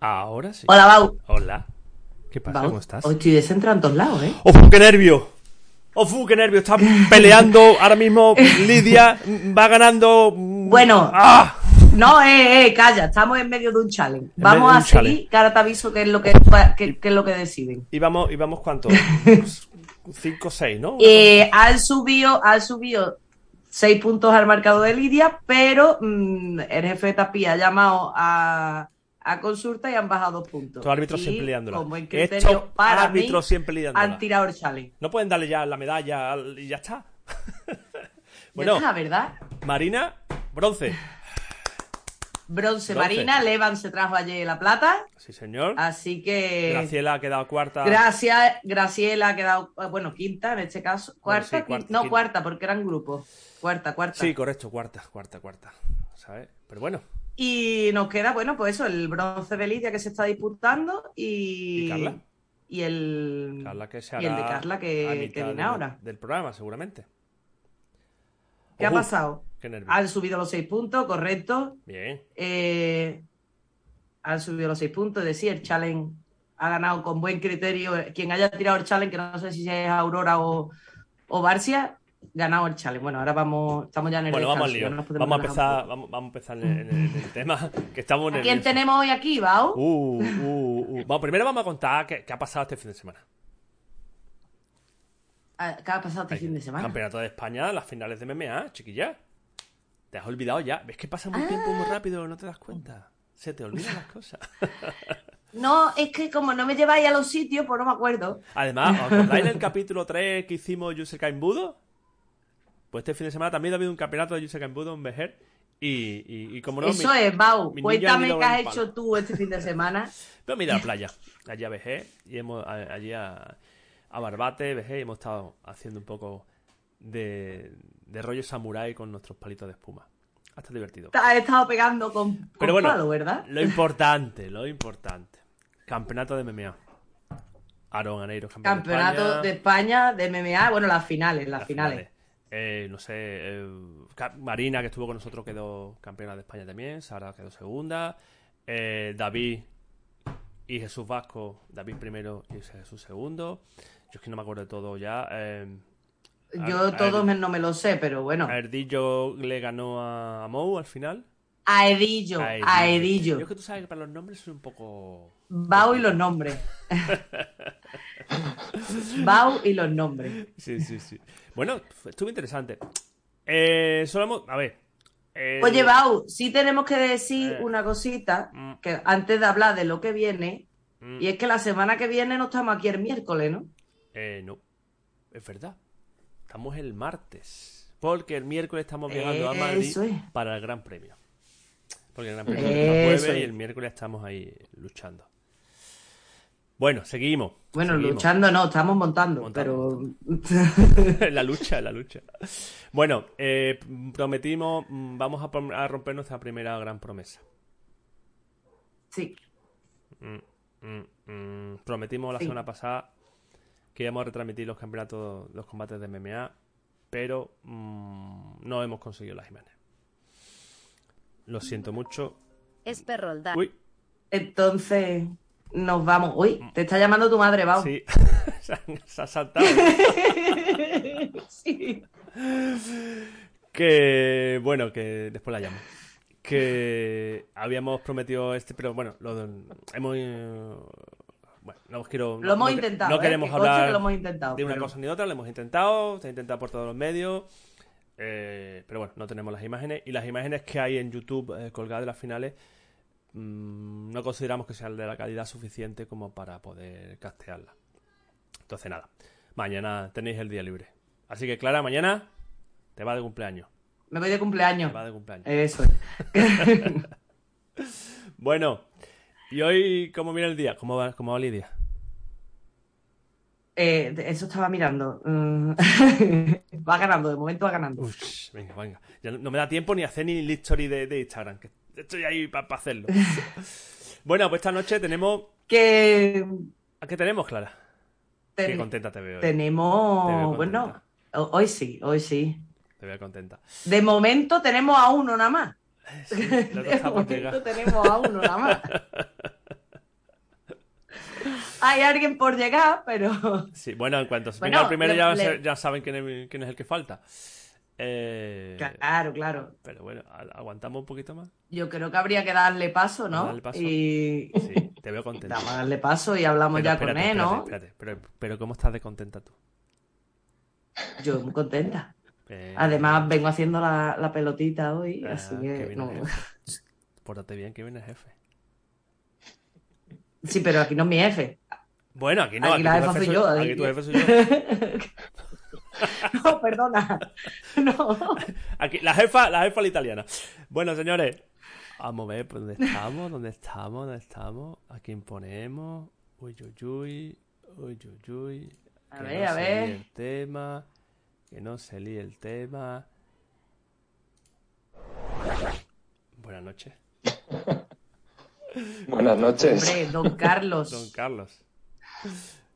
Ahora sí. Hola, Bau. Hola. ¿Qué pasa? Bau, ¿Cómo estás? Hoy estoy descentrado en todos lados, ¿eh? ¡Ofu, qué nervio! ¡Ofu, qué nervio! Está peleando ahora mismo Lidia. Va ganando. Bueno. ¡Ah! No, eh, eh, calla, estamos en medio de un challenge. Vamos a seguir, challenge. que ahora te aviso qué es lo que, qué- qué es lo que deciden. ¿Y vamos, y vamos cuánto? Cinco, seis, ¿no? Eh, han subido, han subido seis puntos al marcador de Lidia, pero mm, el jefe de Tapi ha llamado a, a consulta y han bajado dos puntos. Estos árbitros Y, siempre liándola. Buen Estos criterio para árbitros mí, siempre liándola. han tirado el challenge. No pueden darle ya la medalla al- y ya está. Ya bueno, está, ¿verdad? Marina, bronce. Bronce, Bronce. Marina, Levan se trajo ayer la plata, Sí, señor. así que... Graciela ha quedado cuarta. Gracias, Graciela ha quedado, eh, bueno, quinta en este caso. Bueno, ¿Cuarta? sí, cuarta, Quin- no, quinta. cuarta, porque eran grupos. Cuarta, cuarta. Sí, correcto, cuarta, cuarta, cuarta. ¿Sabes? Pero bueno. Y nos queda, bueno, pues eso, el bronce de Lidia que se está disputando y. ¿Y Carla? Y el. Carla que se y el de Carla que, que viene ahora. Del programa, seguramente. ¿Qué ha pasado? Qué. Han subido los seis puntos, correcto. Bien. Eh, han subido los seis puntos, es decir, el challenge ha ganado con buen criterio. Quien haya tirado el challenge, que no sé si es Aurora o, o Barcia, ganado el challenge. Bueno, ahora vamos, estamos ya en el Bueno, vamos al lío. Vamos a empezar, vamos, vamos a empezar en, en- en el tema. Que estamos poco. ¿A quién tenemos hoy aquí, Bao? Uh, uh, uh. Bueno, primero vamos a contar qué, qué ha pasado este fin de semana. Ah, ¿Qué ha pasado este fin de semana? Campeonato de España, las finales de MMA, chiquilla. Te has olvidado ya. ¿Ves que pasa muy tiempo muy rápido no te das cuenta? Se te olvidan las cosas. No, es que como no me lleváis a los sitios, pues no me acuerdo. Además, ¿os acordáis del capítulo 3 que hicimos Yusuke Budo? Pues este fin de semana también ha habido un campeonato de Yusuke Budo en Vejer. Y, y, y como no, Eso mi- es, Bau. Cuéntame qué has hecho tú este fin de semana. Pero mira la playa, allí a Vejer, y hemos a- allí a, a Barbate, Vejer, y hemos estado haciendo un poco de, de rollo samurái con nuestros palitos de espuma. Ha estado divertido. Has estado pegando con, con Pero bueno, palo, ¿verdad? lo importante, lo importante. Campeonato de MMA. Aaron Aneiro, campeón Campeonato de España. España de MMA, bueno, las finales, las, Las finales. Eh, no sé, eh, Marina, que estuvo con nosotros, quedó campeona de España también. Sara quedó segunda. Eh, David y Jesús Vasco, David primero y Jesús segundo. Yo es que no me acuerdo de todo ya. Yo a- me- no me lo sé, pero bueno. a Erdillo le ganó a, a Mou al final. A Edillo, a Edillo. Yo es que tú sabes que para los nombres soy un poco. Bau y los nombres. Bau y los nombres. Sí, sí, sí. Bueno, estuvo interesante. Eh, solo A ver. eh, Oye, Bau, sí tenemos que decir Eh. una cosita, Mm. que antes de hablar de lo que viene, mm, y es que la semana que viene no estamos aquí el miércoles, ¿no? Eh, no, es verdad. Estamos el martes. Porque el miércoles estamos viajando a Madrid Eso es. para el Gran Premio. Porque el Gran Premio es el jueves y el miércoles estamos ahí luchando. Bueno, seguimos. Bueno, seguimos. luchando no, estamos montando, Montando, pero la lucha, la lucha. Bueno, eh, prometimos, mm, vamos a, romper nuestra primera gran promesa. sí, Mm, mm, mm. Prometimos la Sí. semana pasada que íbamos a retransmitir los campeonatos, los combates de MMA, pero mm, no hemos conseguido las imágenes. Lo siento mucho. Es perrolda. Uy, entonces nos vamos. Uy, te está llamando tu madre, Bau. sí, se, ha saltado. Sí. Que bueno, que después la llamo. Que habíamos prometido este, pero bueno, lo, hemos. eh, Bueno, no os quiero. Lo hemos no- intentado. No ¿eh? queremos hablar que lo hemos intentado. de una pero- cosa ni de otra, lo hemos intentado, se ha intentado por todos los medios. eh, pero bueno, no tenemos las imágenes. Y las imágenes que hay en YouTube eh, colgadas de las finales mm, no consideramos que sean de la calidad suficiente como para poder castearlas. Entonces, nada, mañana tenéis el día libre. Así que, Clara, mañana te va de cumpleaños. Me voy de cumpleaños. Va de cumpleaños. Eso. Bueno, ¿y hoy cómo mira el día? ¿Cómo va, cómo va Lidia? Eh, eso estaba mirando. Mm. va ganando, de momento va ganando. Uf, venga, venga. Ya no, no me da tiempo ni hacer ni el story de, de Instagram, que estoy ahí para hacerlo. bueno, pues esta noche tenemos... Que ¿A qué tenemos, Clara? ten- Qué contenta te veo. hoy. tenemos, Te veo bueno, hoy sí, hoy sí. Te veo contenta. De momento tenemos a uno nada más. Sí, De momento tenemos a uno nada más. Hay alguien por llegar, pero Sí, bueno, en cuanto se Bueno, venga el primero le- ya, le- ya saben quién es, quién es el que falta. Eh, claro, claro. Pero bueno, aguantamos un poquito más. Yo creo que habría que darle paso, ¿no? Darle paso. Y Sí, te veo contenta. vamos a darle paso y hablamos Pero ya espérate, con él, ¿no? espérate, espérate. Pero, pero ¿cómo estás de contenta tú? Yo muy contenta. Eh, Además, vengo haciendo la, la pelotita hoy, ah, así que que no. Pórtate bien, que viene el jefe. Sí, pero aquí no es mi jefe. Bueno, aquí no. Aquí la tu jefa soy yo, Aquí aquí- tu jefe soy yo. No, perdona. No. Aquí, la jefa, la jefa la italiana. Bueno, señores, vamos a ver por dónde estamos, dónde estamos, dónde estamos. A quién ponemos. Uy, uy, uy. Uy, uy, uy. A Que ver, no a se ver. líe el tema. Que no se líe el tema. Buenas noches, Buenas noches. Hombre, don Carlos. don Carlos.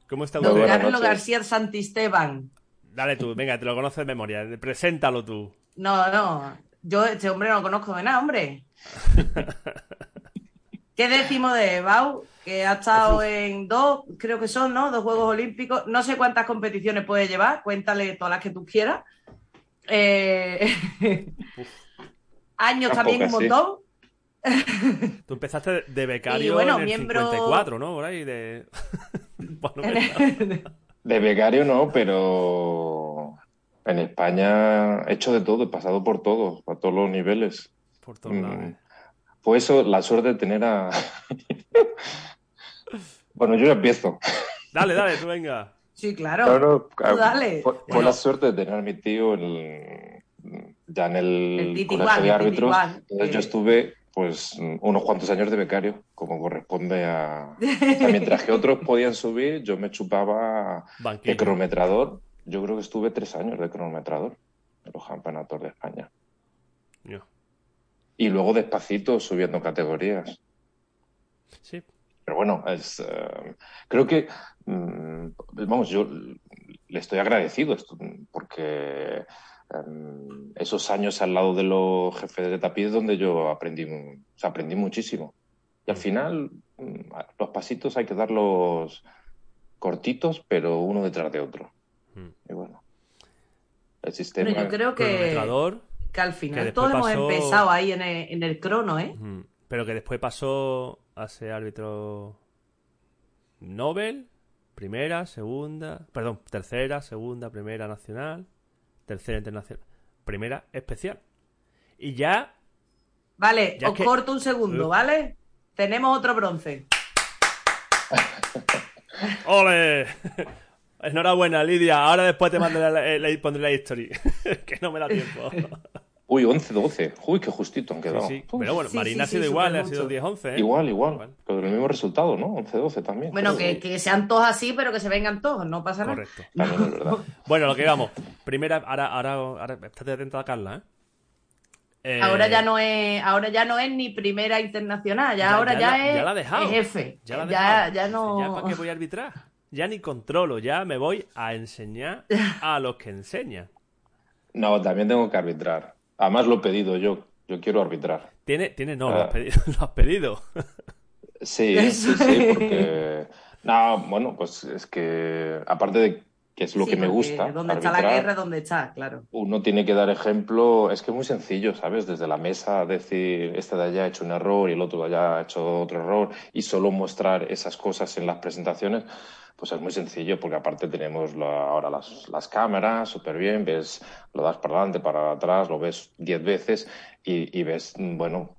¿Cómo está Don usted? buenas Carlos. García Santisteban. Dale tú, venga, te lo conoces de memoria. Preséntalo tú. No, no. Yo este hombre no lo conozco de nada, hombre. ¿Qué decimos de Bau? Que ha estado en dos, creo que son, ¿no? Dos Juegos Olímpicos. No sé cuántas competiciones puede llevar. Cuéntale todas las que tú quieras. Eh, Años Tampoco también un montón. Tú empezaste de becario Y bueno, en el miembro- 54, ¿no? Por ahí de... Bueno. De becario no, pero en España he hecho de todo, he pasado por todo, a todos los niveles. Por todos lados. Mm. Fue eso la suerte de tener a... Bueno, yo ya empiezo. Dale, dale, tú venga. Sí, claro. No, no, Tú dale. Fue, fue Bueno. la suerte de tener a mi tío en- ya en el, El colegio de el árbitros. Entonces yo estuve pues unos cuantos años de becario, como corresponde a... mientras que otros podían subir, yo me chupaba de Banquillo. cronometrador. Yo creo que estuve tres años de cronometrador en los campeonatos de España. Yo. Y luego despacito subiendo categorías. Sí. Pero bueno, es, eh, creo que, mm, vamos, yo le estoy agradecido esto, porque em, esos años al lado de los jefes de tapiz es donde yo aprendí, mu- o sea, aprendí muchísimo. Y al final, mm, los pasitos hay que darlos cortitos, pero uno detrás de otro. Mm. Y bueno, el sistema... Bueno, yo creo que, al final todos hemos empezado ahí en el, en el crono, ¿eh? pero que después pasó a ser árbitro Nobel, primera, segunda, perdón, tercera, segunda, primera nacional, tercera internacional, primera especial. Y ya, Vale, Ya os que- corto un segundo, Uf. ¿vale? Tenemos otro bronce. ¡ole! Enhorabuena, Lidia. Ahora después te mandaré la, la- pondré la history. que no me da tiempo. Uy, 11, 12. Uy, qué justito han quedado. Sí, sí. Uf. Pero bueno, Sí, Marina sí, ha sido igual, ha sido mucho. 10-11. ¿eh? Igual, igual. Con el mismo resultado, ¿no? 11-12 también. Bueno, que, que sean todos así, pero que se vengan todos, no pasa nada. Correcto. También es verdad. Bueno, lo que vamos. Primera, ahora, ahora, ahora, estate atenta a Carla, ¿eh? Eh, Ahora ya no es, ahora ya no es ni primera internacional, ya, Ya- ahora ya ya, la- es, ya la ha dejado. es jefe. Ya, la ya, ya no. ¿Ya para qué voy a arbitrar? Ya ni controlo, ya me voy a enseñar a los que enseñan. No, también tengo que arbitrar. Además lo he pedido yo. Yo quiero arbitrar. Tiene, tiene, no, lo Ah. has pedido. Lo has pedido. Sí, sí, sí, porque... No, bueno, pues es que aparte de que es lo Sí, que me gusta, Donde está la guerra, donde está, claro. uno tiene que dar ejemplo. Es que es muy sencillo, ¿sabes? Desde la mesa decir, este de allá ha hecho un error y el otro de allá ha hecho otro error y solo mostrar esas cosas en las presentaciones, pues es muy sencillo porque aparte tenemos la- ahora las, las cámaras súper bien, ves, lo das para adelante, para atrás, lo ves diez veces y, y ves, mm, bueno,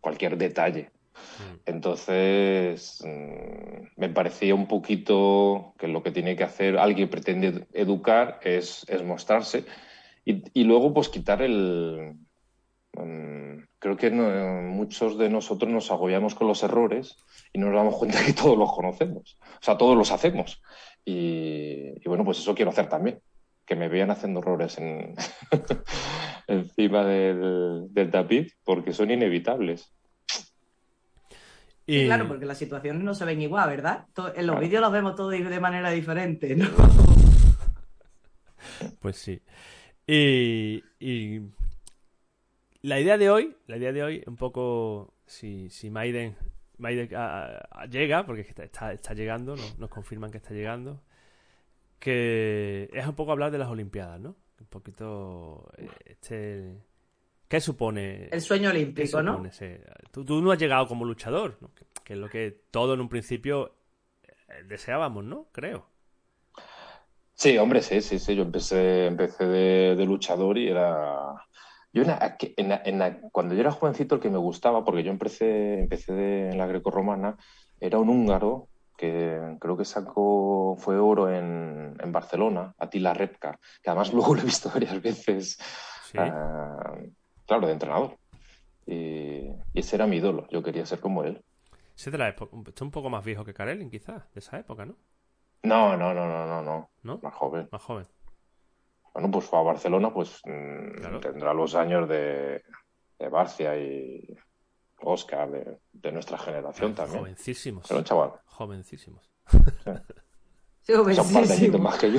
cualquier detalle. Entonces, mm, me parecía un poquito que lo que tiene que hacer alguien que pretende educar es, es mostrarse Y, luego, pues quitar el... Mm, creo que muchos de nosotros nos agobiamos con los errores y no nos damos cuenta que todos los conocemos. O sea, todos los hacemos. Y, bueno, pues eso quiero hacer también. Que me vean haciendo errores en... encima del, del tapiz, porque son inevitables. Y... Claro, porque las situaciones no se ven igual, ¿verdad? En los vídeos los vemos todos de manera diferente, ¿no? Pues sí. Y, la idea de hoy, la idea de hoy, un poco, si, si Maiden, Maiden llega, porque está, está, llegando, nos confirman que está llegando, que es un poco hablar de las Olimpiadas, ¿no? Un poquito, eh, este ¿Qué supone? El sueño olímpico, ¿no? Tú, no has llegado como luchador, ¿no? que, es lo que todo en un principio eh, deseábamos, ¿no? Creo. Sí, hombre, sí, sí, sí. Yo empecé, empecé de, luchador y era. Yo cuando yo era jovencito, el que me gustaba, porque yo empecé, empecé en la greco-romana, era un húngaro que creo que sacó, fue oro en, en Barcelona, Atila Repka, que además luego lo he visto varias veces. ¿Sí? Ah, claro, de entrenador. Y, ese era mi ídolo, yo quería ser como él. Ese de la época, un poco más viejo que Karelin, quizás, de esa época, ¿no? No, no, no, no, no, no. Más joven. Más joven. Bueno, pues fue a Barcelona, pues mm, tendrá los años de, de Barcia y Oscar, de, nuestra generación también. Jovencísimos. Pero un chaval. Jovencísimos. Sí. Jovencísimos. más que yo.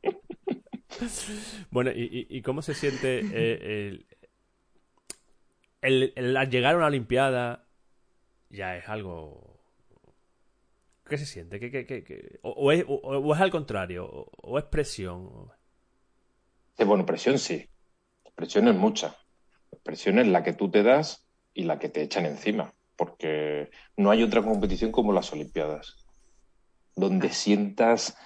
bueno, ¿y, cómo se siente eh, el, el, llegar a una Olimpiada? Ya es algo. ¿Qué se siente? ¿Qué, o, es, o, es, al contrario? ¿O, es presión? Sí, bueno, presión sí. Presión es mucha. Presión es la que tú te das y la que te echan encima. Porque no hay otra competición como las Olimpiadas. Donde sientas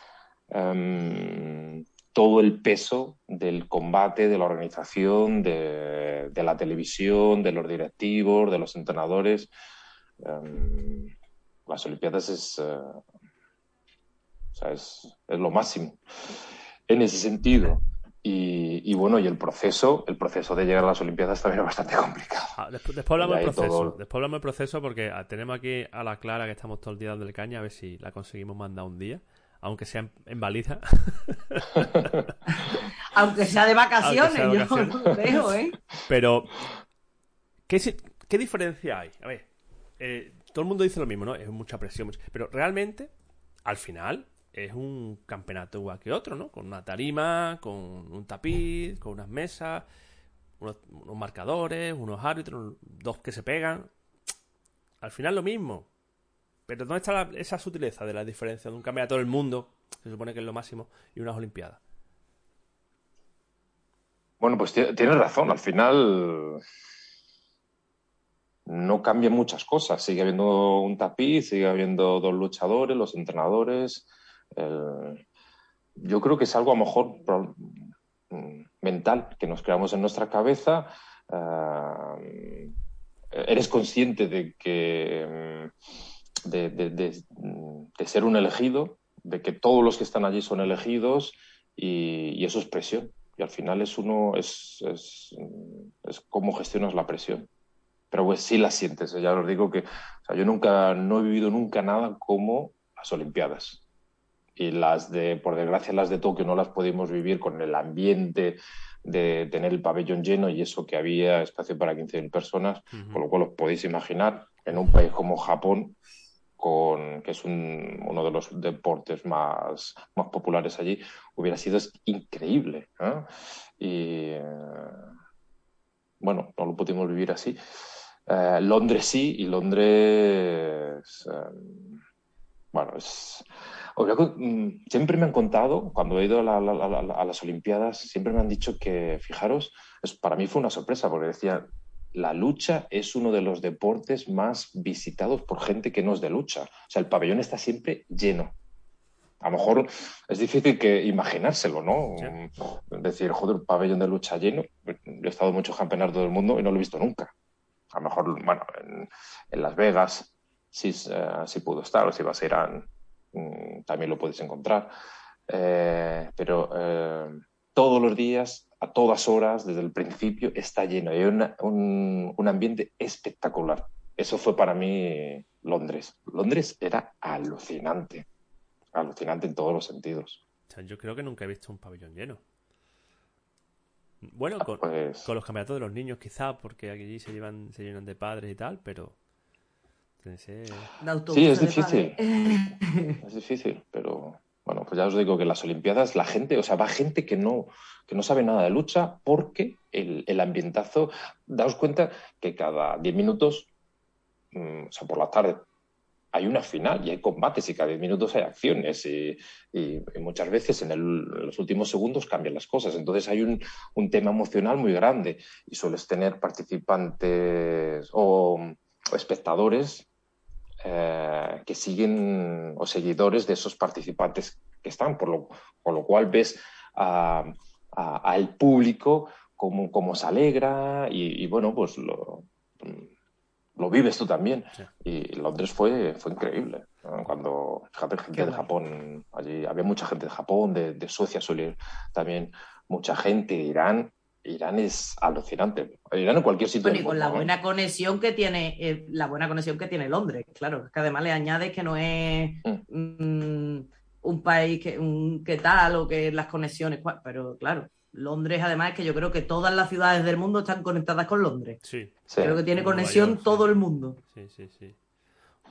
em, todo el peso del combate, de la organización, de, la televisión, de los directivos, de los entrenadores. Em, las Olimpiadas es, eh, es, lo máximo en ese sentido. Y, bueno, y el proceso, el proceso de llegar a las Olimpiadas también es bastante complicado. Ah, después, hablamos del proceso. Después hablamos del proceso porque ah, tenemos aquí a la Clara que estamos todo el día dándole caña a ver si la conseguimos mandar un día aunque sea en, baliza. aunque sea de vacaciones, yo no lo veo, ¿eh? Pero, ¿qué, ¿qué, diferencia hay? A ver, eh, todo el mundo dice lo mismo, ¿no? Es mucha presión, pero realmente, al final, es un campeonato igual que otro, ¿no? Con una tarima, con un tapiz, con unas mesas, unos, unos marcadores, unos árbitros, dos que se pegan. Al final lo mismo. Pero ¿dónde está esa sutileza de la diferencia de un campeonato del mundo, se supone que es lo máximo, y unas Olimpiadas? Bueno, pues tienes razón. Al final no cambian muchas cosas. Sigue habiendo un tapiz, sigue habiendo dos luchadores, los entrenadores. Yo creo que es algo a lo mejor mental que nos creamos en nuestra cabeza. Eh, eres consciente de que de, ser un elegido, de que todos los que están allí son elegidos y, eso es presión. Y al final es uno, es, es, es cómo gestionas la presión. Pero pues sí la sientes, ya os digo que yo nunca, no he vivido nunca nada como las Olimpiadas. Y las de, por desgracia, las de Tokio no las pudimos vivir con el ambiente de tener el pabellón lleno y eso que había espacio para 15.000 personas, con lo cual os podéis imaginar en un país como Japón con, que es uno de los deportes más, más populares allí, hubiera sido increíble. Y bueno, no lo pudimos vivir así. Eh, Londres sí, y Londres, eh, bueno, es... Mm, siempre me han contado, cuando he ido a, a, las Olimpiadas, siempre me han dicho que, fijaros, para mí fue una sorpresa, porque decía, la lucha es uno de los deportes más visitados por gente que no es de lucha. O sea, el pabellón está siempre lleno. A lo mejor es difícil que imaginárselo, ¿no? Decir, joder, un pabellón de lucha lleno. Yo he estado en muchos campeonatos del mundo y no lo he visto nunca. A lo mejor, bueno, en, Las Vegas sí, uh, pudo estar, o si vas a Irán mm, también lo puedes encontrar. Eh, pero eh, todos los días a todas horas, desde el principio, está lleno. Hay un, un ambiente espectacular. Eso fue para mí Londres. Londres era alucinante. Alucinante en todos los sentidos. yo creo que nunca he visto un pabellón lleno. Bueno, Ah, con, pues- con los campeonatos de los niños quizá, porque aquí se llevan, se llenan de padres y tal, pero... autobuses Sí, es difícil. Es difícil, pero bueno, pues ya os digo que en las Olimpiadas la gente, o sea, va gente que no, que no sabe nada de lucha porque el, el ambientazo, daos cuenta que cada 10 minutos, mm, o sea, por la tarde, hay una final y hay combates y cada 10 minutos hay acciones y, muchas veces en, el- los últimos segundos cambian las cosas. Entonces hay un, un tema emocional muy grande y sueles tener participantes o espectadores eh, que siguen o seguidores de esos participantes que están, por lo, por lo cual ves a- a- al público cómo, cómo se alegra y, y, bueno, pues lo, lo vives tú también. Sí. Y Londres fue, fue increíble. ¿no? Cuando, fíjate, gente Qué de guay. Japón, allí había mucha gente de Japón, de, de Suecia suele también mucha gente, de Irán. Irán es alucinante. Irán en cualquier sitio. Bueno, y con la ¿no? buena conexión que tiene, eh, la buena conexión que tiene Londres, claro, es que además le añades que no es mm, un país que, un, que tal o que las conexiones, pero claro, Londres además es que yo creo que todas las ciudades del mundo están conectadas con Londres. Sí, Sí. Creo que tiene conexión York, sí. todo el mundo. sí, sí, sí.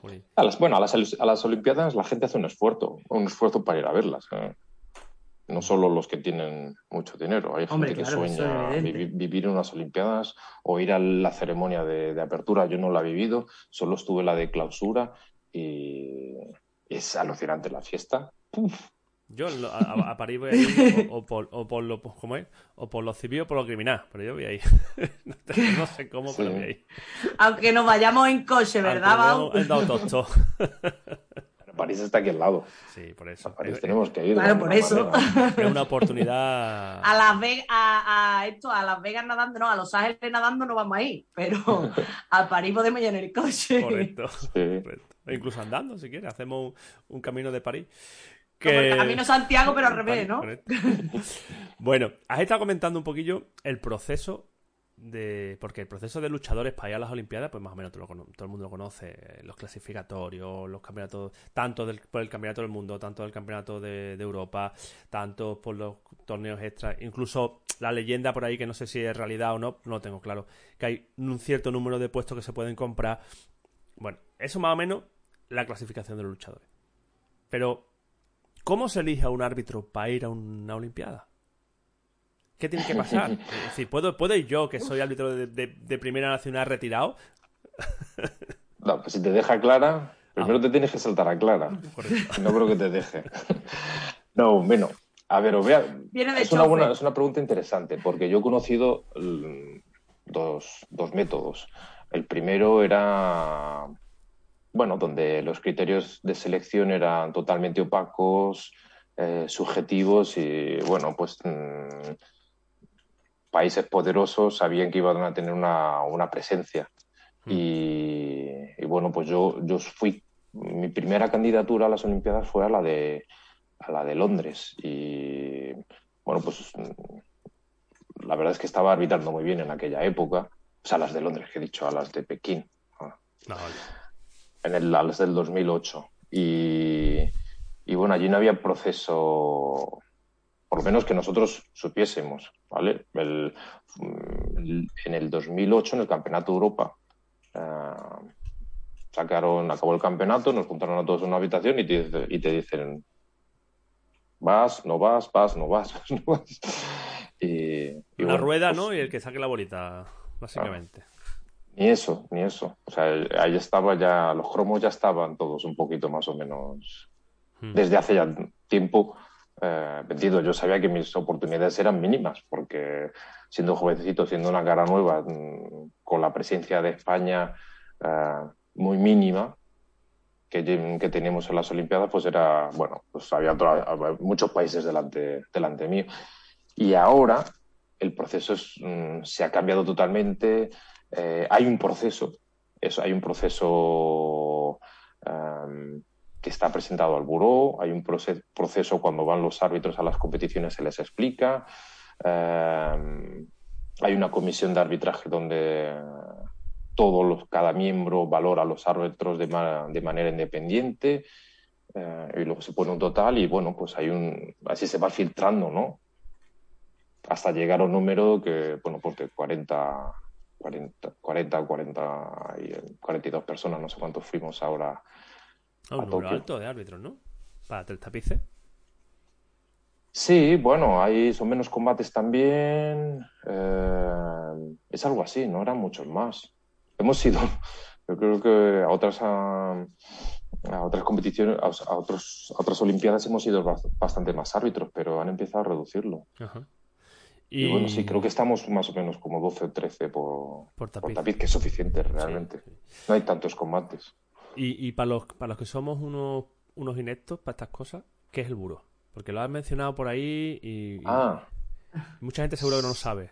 Jolín. A las, bueno, a las, a las Olimpiadas la gente hace un esfuerzo, un esfuerzo para ir a verlas. ¿eh? No solo los que tienen mucho dinero, hay gente Hombre, que claro, eso sueña es vivir unas Olimpiadas o ir a la ceremonia de, de apertura. Yo no la he vivido, solo estuve en la de clausura y es alucinante la fiesta. Uf, Yo a, a- París voy a ir o, o por, o por lo ¿cómo es? O por lo civil o por lo criminal, pero yo voy a ir. no, te- no sé cómo, pero Sí. voy a ir. Aunque nos vayamos en coche, ¿verdad, hayan dado tostón. París está aquí al lado. Sí, por A eso. París Es, tenemos que ir. Claro, por eso. manera. es una oportunidad. A Las Vegas, a, a esto, a Las Vegas nadando, no, a Los Ángeles nadando no vamos a ir, pero a París podemos ir en el coche. Correcto. Sí. correcto. E incluso andando, si quieres, hacemos un, un camino de París. Como el camino Santiago, pero al revés, ¿no? Correcto. bueno, has estado comentando un poquillo el proceso de. Porque el proceso de luchadores para ir a las Olimpiadas, pues más o menos todo, el mundo lo conoce. Los clasificatorios, los campeonatos, tanto por el campeonato del mundo, tanto del campeonato de Europa, tanto por los torneos extras. Incluso la leyenda por ahí, que no sé si es realidad o no, no lo tengo claro. Que hay un cierto número de puestos que se pueden comprar. Bueno, eso más o menos la clasificación de los luchadores. Pero, ¿cómo se elige a un árbitro para ir a una Olimpiada? ¿Qué tiene que pasar? Es decir, ¿puedo, ¿puedo ir yo, que soy árbitro de, de- de Primera Nacional retirado? No, pues si te deja clara, primero te tienes que saltar a clara. No creo que te deje. No, bueno. A ver, os voy a- Viene de es, una buena, es una pregunta interesante, porque yo he conocido mm, dos, dos métodos. El primero era, bueno, donde los criterios de selección eran totalmente opacos, eh, subjetivos y, bueno, pues mm, países poderosos sabían que iban a tener una, una presencia. Mm. Y, y, bueno, pues yo, yo fui, mi primera candidatura a las Olimpiadas fue a la de, a la de Londres. Y bueno, pues mm, la verdad es que estaba arbitrando muy bien en aquella época. O sea, a las de Londres, que he dicho, a las de Pekín, ah, No, vale. en el, a las del 2008. Y, y bueno, allí no había proceso, por lo menos que nosotros supiésemos, ¿vale? El- mm, en el 2008, en el Campeonato de Europa, eh, sacaron, acabó el campeonato, nos juntaron a todos en una habitación y te, dice- y te dicen, vas, no vas, vas, no vas, vas, no vas. Y, y Una bueno, rueda, pues, ¿no? Y el que saque la bolita, básicamente. Ni eso, ni eso. O sea, ahí estaba ya, los cromos ya estaban todos un poquito más o menos Hmm. desde hace ya tiempo eh, vendido. Yo sabía que mis oportunidades eran mínimas, porque siendo jovencito, siendo una cara nueva, mm, con la presencia de España eh, muy mínima que, que teníamos en las Olimpiadas, pues era, bueno, pues había, muchos países delante, delante mío. Y ahora el proceso es, mm, se ha cambiado totalmente. Eh, hay un proceso, eso, hay un proceso em, que está presentado al buró, hay un proce- proceso cuando van los árbitros a las competiciones se les explica, Eh, hay una comisión de arbitraje donde todos cada miembro valora a los árbitros de, de manera independiente eh, y luego se pone un total y bueno, pues hay un, así se va filtrando, ¿no? Hasta llegar a un número que, bueno, pues de 40, 40, 40, 40 y 42 personas, no sé cuántos fuimos ahora. Ah, un número alto de árbitros, ¿no? Para tres tapices. Sí, bueno, hay, son menos combates también. Eh, es algo así, no eran muchos más. Hemos ido, yo creo que a otras, a, otras competiciones, a, otros, otras Olimpiadas hemos ido bastante más árbitros, pero han empezado a reducirlo. Y... bueno, sí, creo que estamos más o menos como 12 o 13 por, por, tapiz. que es suficiente realmente. No hay tantos combates. Y, y para, los, para los que somos unos, unos ineptos para estas cosas, ¿qué es el buro? Porque lo has mencionado por ahí y, ah. mucha gente seguro que no lo sabe.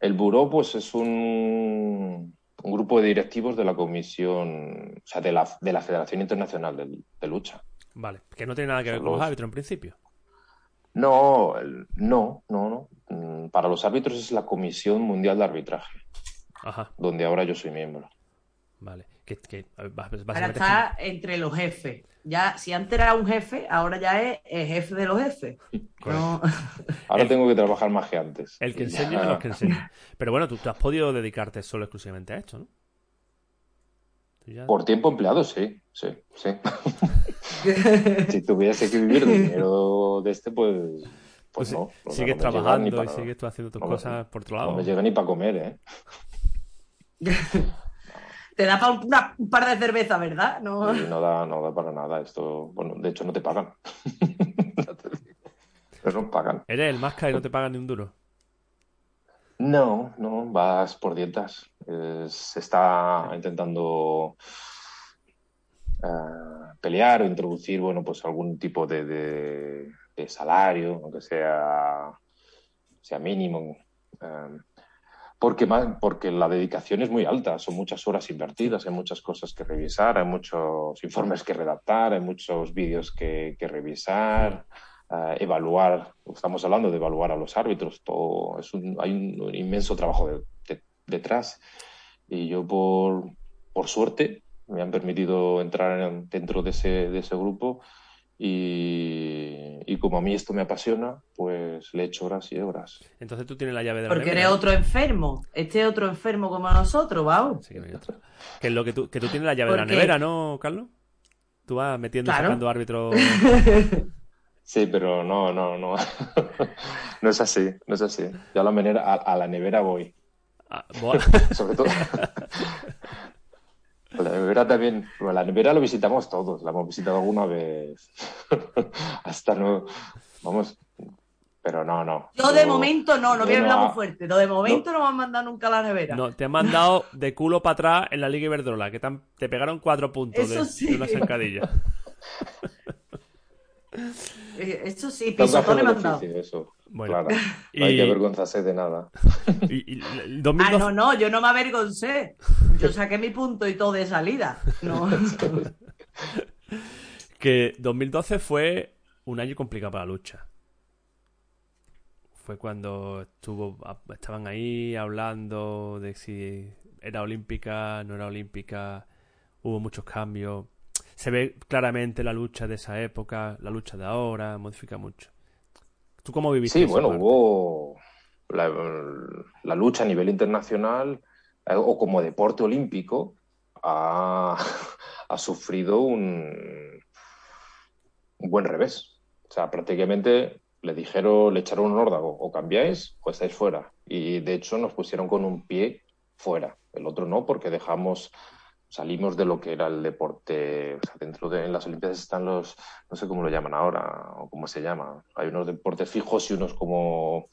El buró, pues, es un, un grupo de directivos de la Comisión, o sea, de la, de la Federación Internacional de, Lucha. Vale, que no tiene nada que ver con los árbitros en principio. No, no, no, no. Mm, para los árbitros es la Comisión Mundial de Arbitraje, Ajá. donde ahora yo soy miembro. Vale, que, que ahora está entre los jefes. Ya, si antes era un jefe, ahora ya es el jefe de los jefes. Ahora tengo que trabajar más que antes. El que enseña menos que enseña. Pero bueno, tú, has podido dedicarte solo exclusivamente a esto, ¿no? Por tiempo empleado, sí, sí, sí. si tuviese que vivir dinero de este, pues, pues, pues no. sigues trabajando y sigues tú haciendo tus cosas por otro lado. No me llega ni para comer, ¿eh? te da para un par de cerveza, ¿verdad? No... no, da, no da para nada. Esto, bueno, de hecho no te pagan. no pagan. ¿Eres el más y no te pagan ni un duro? No, no, vas por dietas. se está intentando eh, pelear o introducir, bueno, pues algún tipo de, salario, aunque sea, sea mínimo. Eh, porque, porque la dedicación es muy alta, son muchas horas invertidas, hay muchas cosas que revisar, hay muchos informes que redactar, hay muchos vídeos que, revisar, eh, evaluar, estamos hablando de evaluar a los árbitros, todo, es hay un, inmenso trabajo detrás. Y yo, por, por suerte, me han permitido entrar dentro de ese, de ese grupo y, como a mí esto me apasiona, pues le echo horas y horas. Entonces tú tienes la llave de la Porque eres otro enfermo. Este es otro enfermo como nosotros, ¿vau? Sí, que, es lo que tú, que tú tienes la llave de la nevera, ¿no, Carlos? Tú vas metiendo y sacando árbitros. Sí, pero no, no, no. no es así, no es así. Yo a la, manera, a, la nevera voy. Ah, Sobre todo. La nevera también, la nevera lo visitamos todos, la hemos visitado alguna vez. Hasta no, vamos, pero no, no. Yo de momento no, no voy a hablar muy fuerte. No, de momento no, me han mandado nunca a la nevera. No, te han mandado de culo para atrás en la Liga Iberdrola, que te, pegaron cuatro puntos de, una zancadilla. Eh, eso sí, pisotones me han dado. Eso. Bueno, claro. No hay que avergonzarse de nada. Y, Ah, no, no, yo no me avergoncé. Yo saqué mi punto y todo de salida. No. que 2012 fue un año complicado para la lucha. Fue cuando estuvo, estaban ahí hablando de si era olímpica, no era olímpica, hubo muchos cambios. Se ve claramente la lucha de esa época, la lucha de ahora, modifica mucho. ¿Tú cómo viviste? Sí, bueno, hubo la, lucha a nivel internacional eh, o como deporte olímpico ha, sufrido un, un, buen revés. O sea, prácticamente le dijeron, le echaron un órdago, o cambiáis o estáis fuera. Y de hecho nos pusieron con un pie fuera. El otro no, porque dejamos salimos de lo que era el deporte, o sea, dentro de en las Olimpiadas están los, no sé cómo lo llaman ahora, o cómo se llama, hay unos deportes fijos y unos como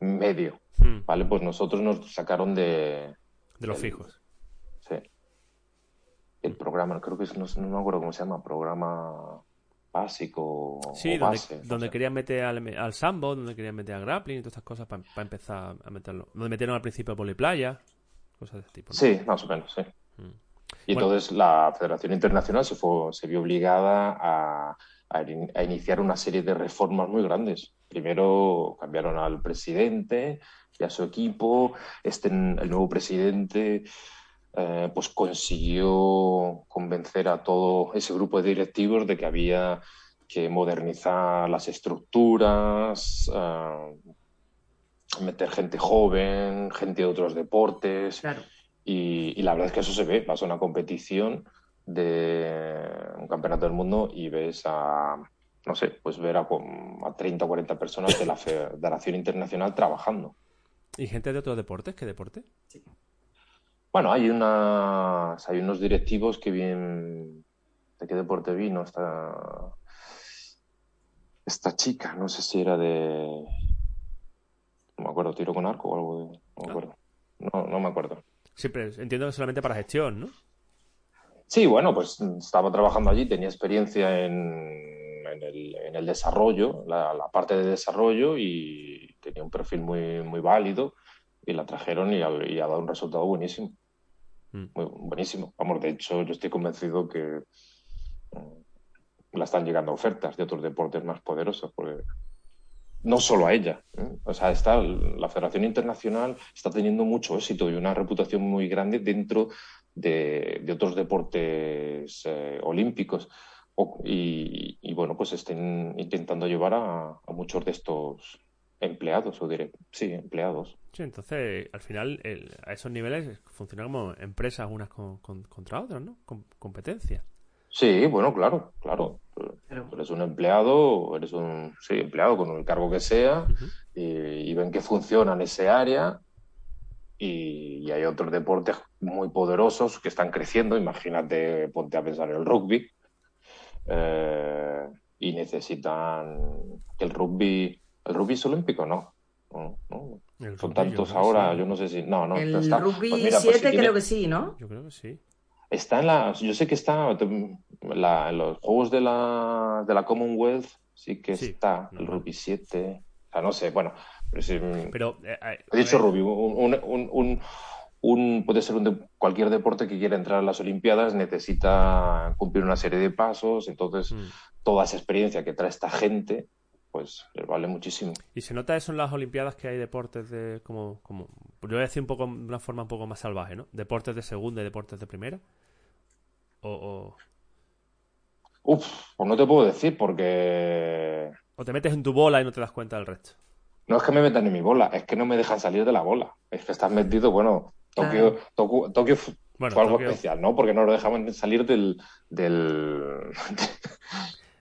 medio, hmm. ¿vale? Pues nosotros nos sacaron de... De los fijos. Sí. El programa, creo que es, no, me acuerdo cómo se llama, programa básico. Sí, donde, donde querían meter al, al, sambo, donde querían meter al grappling y todas estas cosas para empezar a meterlo. Donde metieron al principio poliplaya, cosas de este tipo. Sí, más o menos, sí. Y entonces la Federación Internacional se, fue, se vio obligada a, a, iniciar una serie de reformas muy grandes. primero cambiaron al presidente y a su equipo. Este, el nuevo presidente eh, pues consiguió convencer a todo ese grupo de directivos de que había que modernizar las estructuras, eh, meter gente joven, gente de otros deportes. Y, la verdad es que eso se ve. Vas a una competición de un campeonato del mundo y ves a, no sé, pues ver a, a 30 o 40 personas de la Federación Internacional trabajando. ¿Y gente de otros deportes? ¿Qué deporte? Bueno, hay, unas, hay unos directivos que vienen. ¿De qué deporte vino esta, esta chica? No sé si era de. No me acuerdo, tiro con arco o algo de. No me ah. acuerdo. No, no me acuerdo. Siempre, entiendo que solamente para gestión, ¿no? Sí, bueno, pues estaba trabajando allí, tenía experiencia en, en, el, en el, desarrollo, la, la, parte de desarrollo y tenía un perfil muy, muy válido y la trajeron y y ha dado un resultado buenísimo. Mm. Muy, buenísimo. Vamos, de hecho, yo estoy convencido que mm, la están llegando ofertas de otros deportes más poderosos, porque no solo a ella. ¿eh? O sea, está, la Federación Internacional está teniendo mucho éxito y una reputación muy grande dentro de, otros deportes eh, olímpicos. y, bueno, pues estén intentando llevar a, muchos de estos empleados, o diré, sí, empleados. Sí, entonces al final a esos niveles funcionan como empresas unas contra otras, ¿no? competencia. Sí, bueno, claro, claro. Eres un empleado, eres un sí, empleado con el cargo que sea y, ven que funciona en ese área y, hay otros deportes muy poderosos que están creciendo. Imagínate, ponte a pensar en el rugby eh, y necesitan que el rugby ¿El rugby es olímpico? No. Son tantos ahora, yo no sé si. No, no. El rugby 7 pues pues creo que sí, ¿no? Yo creo que sí. Está en la. Yo sé que está en los juegos de la, de la Commonwealth, sí que está el rugby 7. O sea, no sé, bueno. Pero, sí, pero eh, eh, he dicho rugby. Un, un, un, puede ser un cualquier deporte que quiera entrar a las Olimpiadas necesita cumplir una serie de pasos. Entonces, mm. toda esa experiencia que trae esta gente pues les vale muchísimo. ¿Y se nota eso en las Olimpiadas que hay deportes de como, como yo voy a decir un poco de una forma un poco más salvaje, ¿no? Deportes de segunda y deportes de primera? O, Uf, pues no te puedo decir porque... O te metes en tu bola y no te das cuenta del resto. No es que me metan en mi bola, es que no me dejan salir de la bola. Es que estás metido, bueno, Tokio, Tokio, fue algo especial, ¿no? Porque no lo dejaban salir del, del,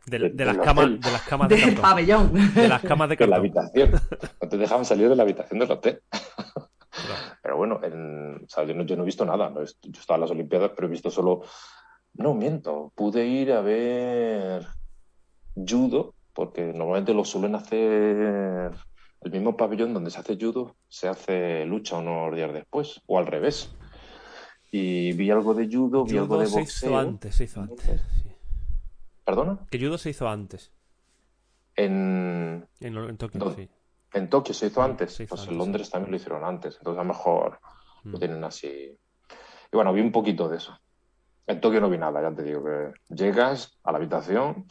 De, las camas, de las camas de del pabellón. De las camas de, de la habitación. No te dejaban salir de la habitación del hotel. Pero bueno, en, o sea, yo, no, yo, no, he visto nada. ¿no? Yo estaba en las Olimpiadas, pero he visto solo. No, miento. Pude ir a ver judo, porque normalmente lo suelen hacer. El mismo pabellón donde se hace judo se hace lucha unos días después, o al revés. Y vi algo de judo, vi algo de boxeo. Se hizo antes, se hizo antes. ¿Perdona? Que judo se hizo antes. En, en, Tokio, sí. En Tokio se hizo antes. pues en Londres también lo hicieron antes. Entonces a lo mejor lo mm. tienen así. Y bueno, vi un poquito de eso. En Tokio no vi nada, ya te digo que llegas a la habitación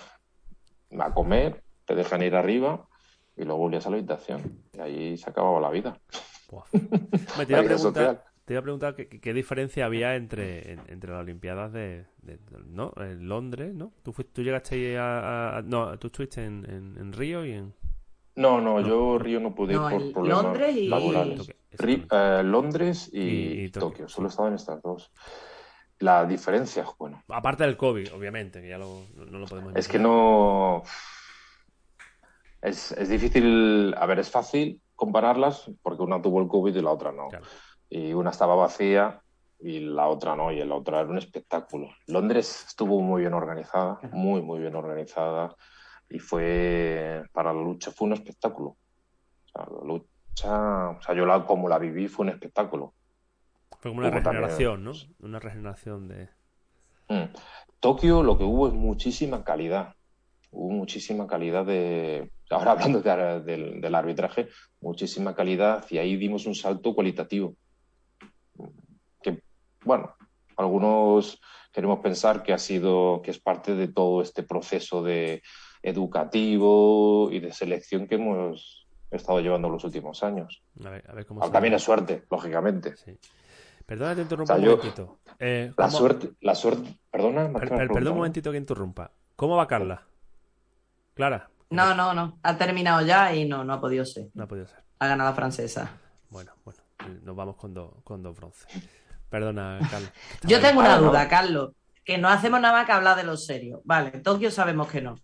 a comer, te dejan ir arriba y luego volvías a la habitación. Y ahí se acababa la vida. Me te preguntar, te iba a preguntar qué, diferencia había entre, entre las Olimpiadas de, ¿no? En Londres, ¿no? ¿Tú, tú llegaste ahí a, No, tú estuviste en, en, Río y en... No, no, yo Río no pude ir por problemas Londres y... laborales. Eh, Londres y, Tokio. Solo he estado en estas dos. La diferencia, bueno... Aparte del COVID, obviamente, que ya lo, no lo podemos... Es que no... Es, es difícil... A ver, es fácil compararlas porque una tuvo el COVID y la otra no. Claro y una estaba vacía y la otra no, y la otra era un espectáculo. Londres estuvo muy bien organizada, muy, muy bien organizada, y fue, para la lucha fue un espectáculo. O sea, la lucha, o sea, yo la, como la viví fue un espectáculo. Fue como una regeneración, ¿no? Una regeneración de... Mm. Tokio lo que hubo es muchísima calidad. Hubo muchísima calidad de... Ahora hablando del, del arbitraje, muchísima calidad y ahí dimos un salto cualitativo bueno, algunos queremos pensar que ha sido, que es parte de todo este proceso de, educativo y de selección que hemos estado llevando los últimos años. A ver, a ver cómo se También es suerte, lógicamente. Sí. Perdona, te interrumpa O sea, un yo- momentito. Eh, La ¿cómo- suerte, la suerte, perdona, per- per- perdón un momentito que interrumpa. ¿Cómo va Carla? Clara. No, no, no. Ha terminado ya y no, no ha podido ser. No ha podido ser. Ha ganado la francesa. Bueno, bueno, nos vamos con, dos con dos bronces. Perdona, Carla. Yo tengo una Ah, duda, Carlos. Que no hacemos nada más que hablar de lo serio. Vale, Tokio sabemos que no.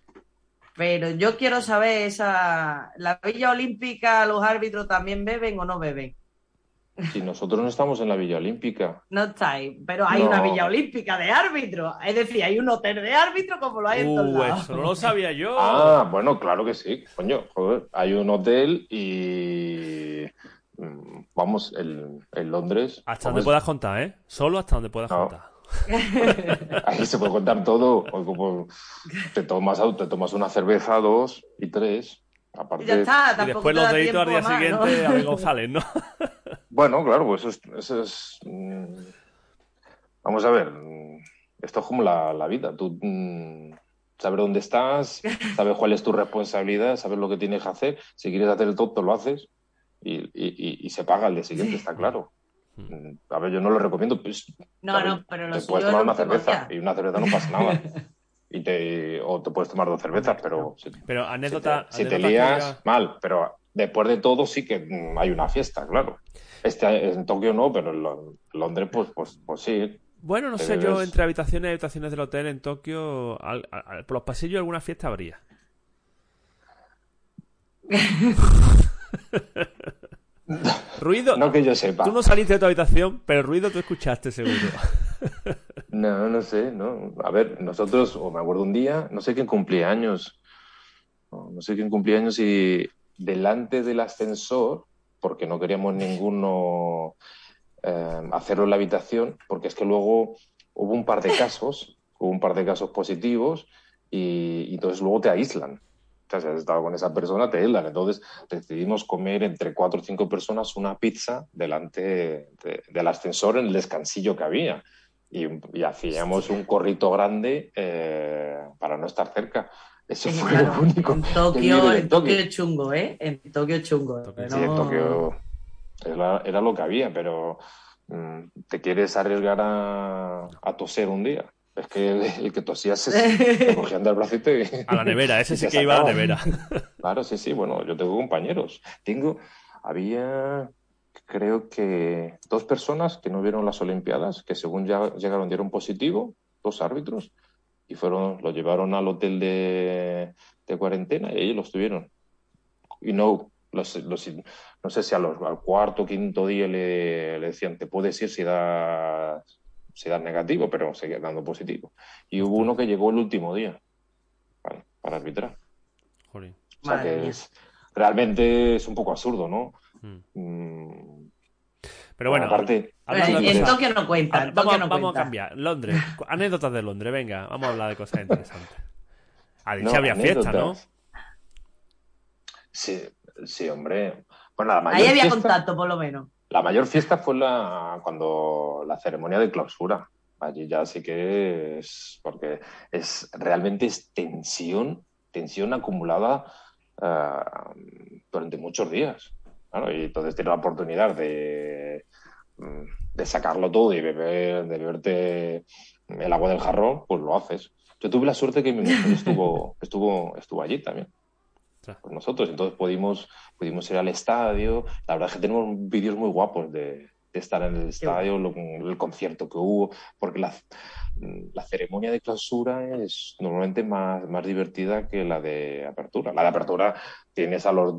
Pero yo quiero saber esa. ¿La Villa Olímpica, los árbitros también beben o no beben? Si nosotros no estamos en la Villa Olímpica. No estáis, pero hay No. una Villa Olímpica de árbitros. Es decir, hay un hotel de árbitros como lo hay en todos Uh, lados. eso no lo sabía yo. Ah, bueno, claro que sí. Coño, joder, hay un hotel y vamos, el, en Londres. Hasta donde puedas contar, ¿eh? Solo hasta donde puedas No. contar. Ahí se puede contar todo. o como te tomas, te tomas una cerveza, dos y tres. Y Aparte, ya está, Y después los deditos al día más, siguiente ¿no? a ver González, ¿no? Bueno, claro, pues eso es, eso es, mm, Vamos a ver, mm, esto es como la, la vida. Tú mm, sabes dónde estás, sabes cuál es tu responsabilidad, sabes lo que tienes que hacer. Si quieres hacer el tonto, lo haces y, y- y- y se paga al día siguiente, está claro. Mm, A ver, yo no lo recomiendo. Pues, No, ¿sabes? no, pero lo te puedes es tomar el una cerveza y una cerveza no pasa nada. Y te, o te puedes tomar dos cervezas, pero si, Pero anécdota. si te anécdota lías, mal. Pero después de todo sí que mm, hay una fiesta, claro. Este, en Tokio no, pero en Lo- Londres, pues, pues, pues sí. Bueno, no te sé, yo entre habitaciones y habitaciones del hotel en Tokio, al- al- por los pasillos alguna fiesta habría. ruido. No que yo sepa. Tú no saliste de tu habitación, pero ruido tú escuchaste seguro. No, no sé, no. A ver, nosotros, o me acuerdo un día, no sé quién cumplía años, no, no sé quién cumplía años y delante del ascensor, porque no queríamos ninguno eh, hacerlo en la habitación, porque es que luego hubo un par de casos, hubo un par de casos positivos y, y entonces luego te aíslan. O sea, si has estado con esa persona, te aíslan. Entonces decidimos comer entre cuatro o cinco personas una pizza delante de- del ascensor en el descansillo que había y, y hacíamos un corrito grande eh, para no estar cerca. Eso fue claro, lo único. En que Tokio, en Tokio es chungo, ¿eh? En Tokio es chungo. Tokio, Sí, en Tokio era, era lo que había, pero mm, te quieres arriesgar a, a toser un día. Es que el, el que tosía se, se cogían del bracito y... A la nevera, ese sí te que iba a la nevera. Claro, sí, sí, bueno, yo tengo compañeros. Tengo, había, creo que dos personas que no vieron las Olimpiadas, que según ya llegaron dieron positivo, dos árbitros, y fueron, lo llevaron al hotel de, de cuarentena y ahí los tuvieron. Y no, los, los- no sé si a los, al cuarto, quinto día le, le decían, te puedes ir si das, si das negativo, pero seguía dando positivo. Y hubo uno que llegó el último día para, para arbitrar. Jolín. O sea Madre que es, realmente es un poco absurdo, ¿no? Mm. Mm, Pero bueno, aparte, en, Tokio no cuenta. Ah, en vamos, Tokio no vamos a cambiar. Londres. Anécdotas de Londres, venga. Vamos a hablar de cosas interesantes. Ha dicho no, había fiesta, ¿no? Sí, sí, hombre. Bueno, la mayor, Ahí había fiesta, contacto, por lo menos. La mayor fiesta fue la, cuando la ceremonia de clausura. Allí ya sí que es, porque es realmente es tensión, tensión acumulada ah, durante muchos días. Claro, y entonces tienes la oportunidad de, mm, de sacarlo todo y beber, de beberte el agua del jarrón, pues lo haces. Yo tuve la suerte que mi mujer estuvo, estuvo, estuvo allí también Con nosotros. Entonces pudimos, pudimos ir al estadio. La verdad es que tenemos vídeos muy guapos de, de estar en el estadio, lo- el concierto que hubo, porque la, la ceremonia de clausura es normalmente más, más divertida que la de apertura. La de apertura tienes a los,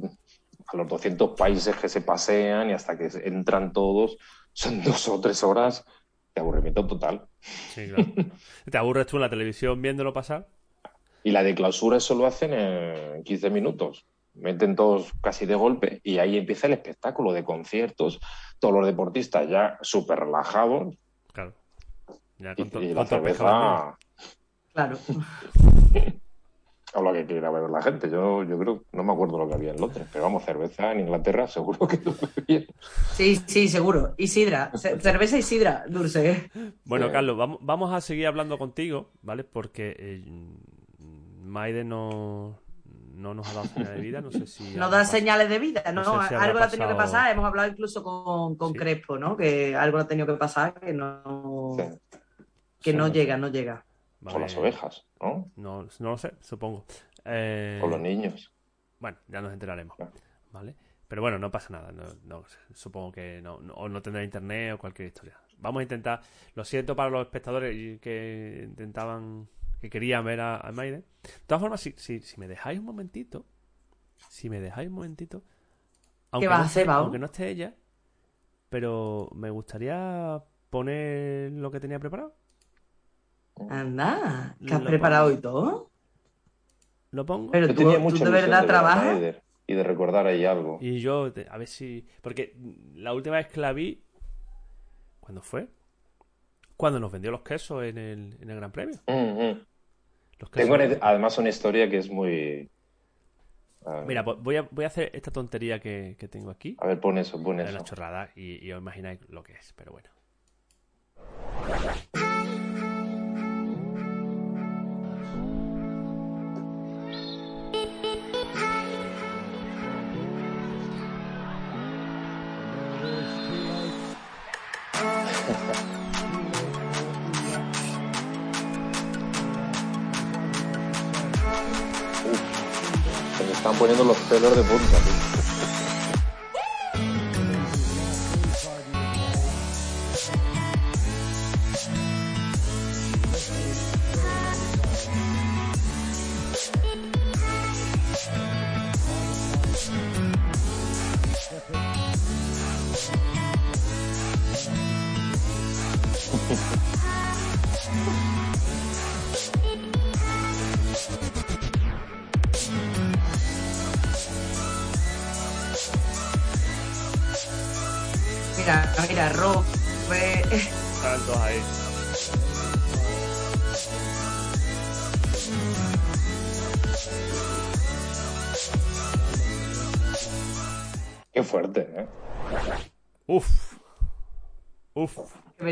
a los 200 países que se pasean y hasta que entran todos son dos o tres horas de aburrimiento total. Sí, claro. ¿Te aburres tú en la televisión viéndolo pasar? Y la de clausura eso lo hacen en 15 minutos. Meten todos casi de golpe y ahí empieza el espectáculo de conciertos, todos los deportistas ya súper relajados Claro. Ya y, con, la cerveza Claro. o lo que quiera beber la gente. Yo, yo creo, no me acuerdo lo que había en Londres, pero vamos, cerveza en Inglaterra seguro que lo bebían. Sí, sí, seguro. Y sidra. Ce- cerveza y sidra, dulce. Bueno, Sí. Carlos, vamos, vamos a seguir hablando contigo, ¿vale? Porque eh, Maide no, no nos ha dado señales de vida, no sé si... No da señales de vida, ¿no? No sé si habrá algo le ha tenido que pasado- pasar. Hemos hablado incluso con, con Sí. Crespo, ¿no? Que algo ha tenido que pasar que no, Sí. que no Sí. llega, no llega. Vale. Con las ovejas, ¿no? No, no lo sé, supongo. Eh, Con los niños. Bueno, ya nos enteraremos. Claro. ¿Vale? Pero bueno, no pasa nada. No, no- supongo que no, no- o no tendrá internet o cualquier historia. Vamos a intentar. Lo siento para los espectadores que intentaban. Que querían ver a, a Maiden. De todas formas, si, si, si me dejáis un momentito. Si me dejáis un momentito. Aunque vas no a hacer, esté-? Aunque no esté ella. Pero me gustaría poner lo que tenía preparado. Anda, ¿qué has Lo preparado pongo. y todo? Lo pongo. Pero tú, tenía tú mucha de verdad de trabajas. Y de recordar ahí algo. Y yo, a ver si. Porque la última vez que la vi. ¿Cuándo fue? Cuando nos vendió los quesos en el, en el Gran Premio. Mm, mm. Los. Tengo además una historia que es muy... Mira, pues voy a, voy a hacer esta tontería que, que tengo aquí. A ver, pon eso, pon eso. la chorrada y, y os imagináis lo que es, pero bueno. Poniendo los pelos de punta.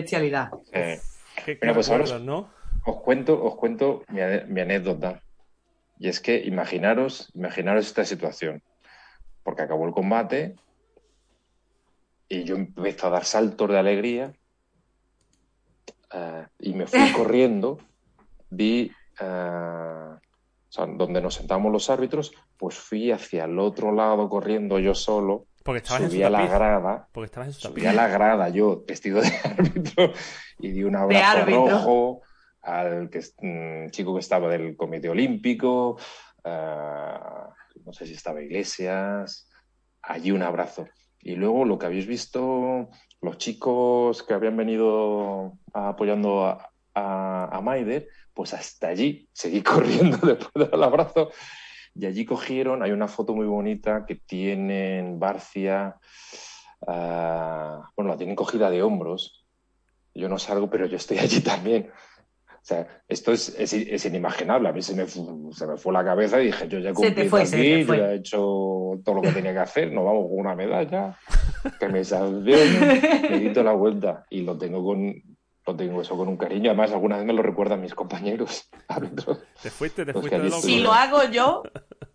Bestialidad. Qué, Mira, qué pues ahora recuerdos, ¿no? Os cuento, os cuento mi, anécdota. Y es que imaginaros, imaginaros esta situación. Porque acabó el combate y yo empecé a dar saltos de alegría eh, y me fui corriendo. Vi eh, o sea, donde nos sentamos los árbitros, pues fui hacia el otro lado corriendo yo solo. Porque estabas en su a la grada Porque estabas en su subí tapiz. a la grada yo vestido de árbitro y di un abrazo rojo al que, mm, chico que estaba del Comité Olímpico, eh, no sé si estaba Iglesias, allí un abrazo. Y luego lo que habéis visto, los chicos que habían venido apoyando a, a, a Maider, pues hasta allí seguí corriendo después del abrazo. Y allí cogieron, hay una foto muy bonita que tienen Barcia, ah, bueno, la tienen cogida de hombros. Yo no salgo, pero yo estoy allí también. O sea, esto es, es, es inimaginable. A mí se me, se me fue la cabeza y dije, yo ya cumplido fue, aquí, yo ya he hecho todo lo que tenía que hacer, nos vamos con una medalla, que me sancione, me toda la vuelta y lo tengo con, lo tengo eso con un cariño. Además, alguna vez me lo recuerdan mis compañeros. Te fuiste, te fuiste de. Si lo hago yo,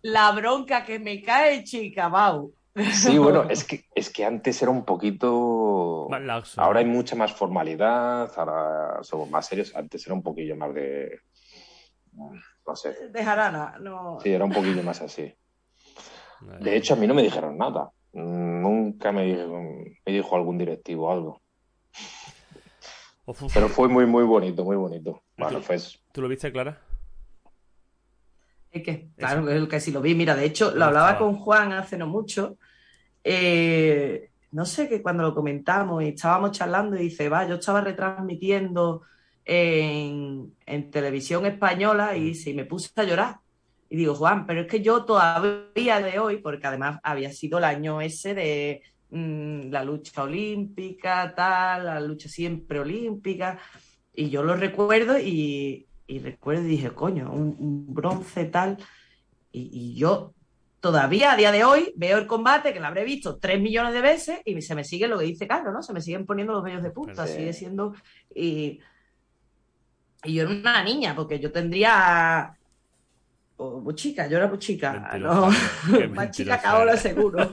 la bronca que me cae, chica, Bau. Sí, bueno, es que, es que antes era un poquito... Más. Ahora hay mucha más formalidad, ahora somos más serios. Antes era un poquillo más de... No sé. De jarana, no. Sí, era un poquillo más así. De hecho, a mí no me dijeron nada. Nunca me dijo, me dijo algún directivo algo. Uf, uf. Pero fue muy, muy bonito, muy bonito. Bueno, fue... ¿Tú lo viste, Clara? Es que, claro, que, que si lo vi, mira, de hecho, lo hablaba con Juan hace no mucho. eh, no sé que cuando lo comentamos y estábamos charlando, y dice, va, yo estaba retransmitiendo en, en televisión española y se me puse a llorar. Y digo, Juan, pero es que yo todavía de hoy, porque además había sido el año ese de mm, la lucha olímpica, tal, la lucha siempre olímpica, y yo lo recuerdo y, y recuerdo y dije, coño, un, un bronce tal, y, y yo todavía a día de hoy veo el combate, que lo habré visto tres millones de veces, y se me sigue lo que dice Carlos, ¿no? Se me siguen poniendo los vellos de punta, Pues sí. sigue siendo... Y, y yo era una niña, porque yo tendría pues, muy chica, yo era muy chica. ¿no? Más chica que ahora, seguro.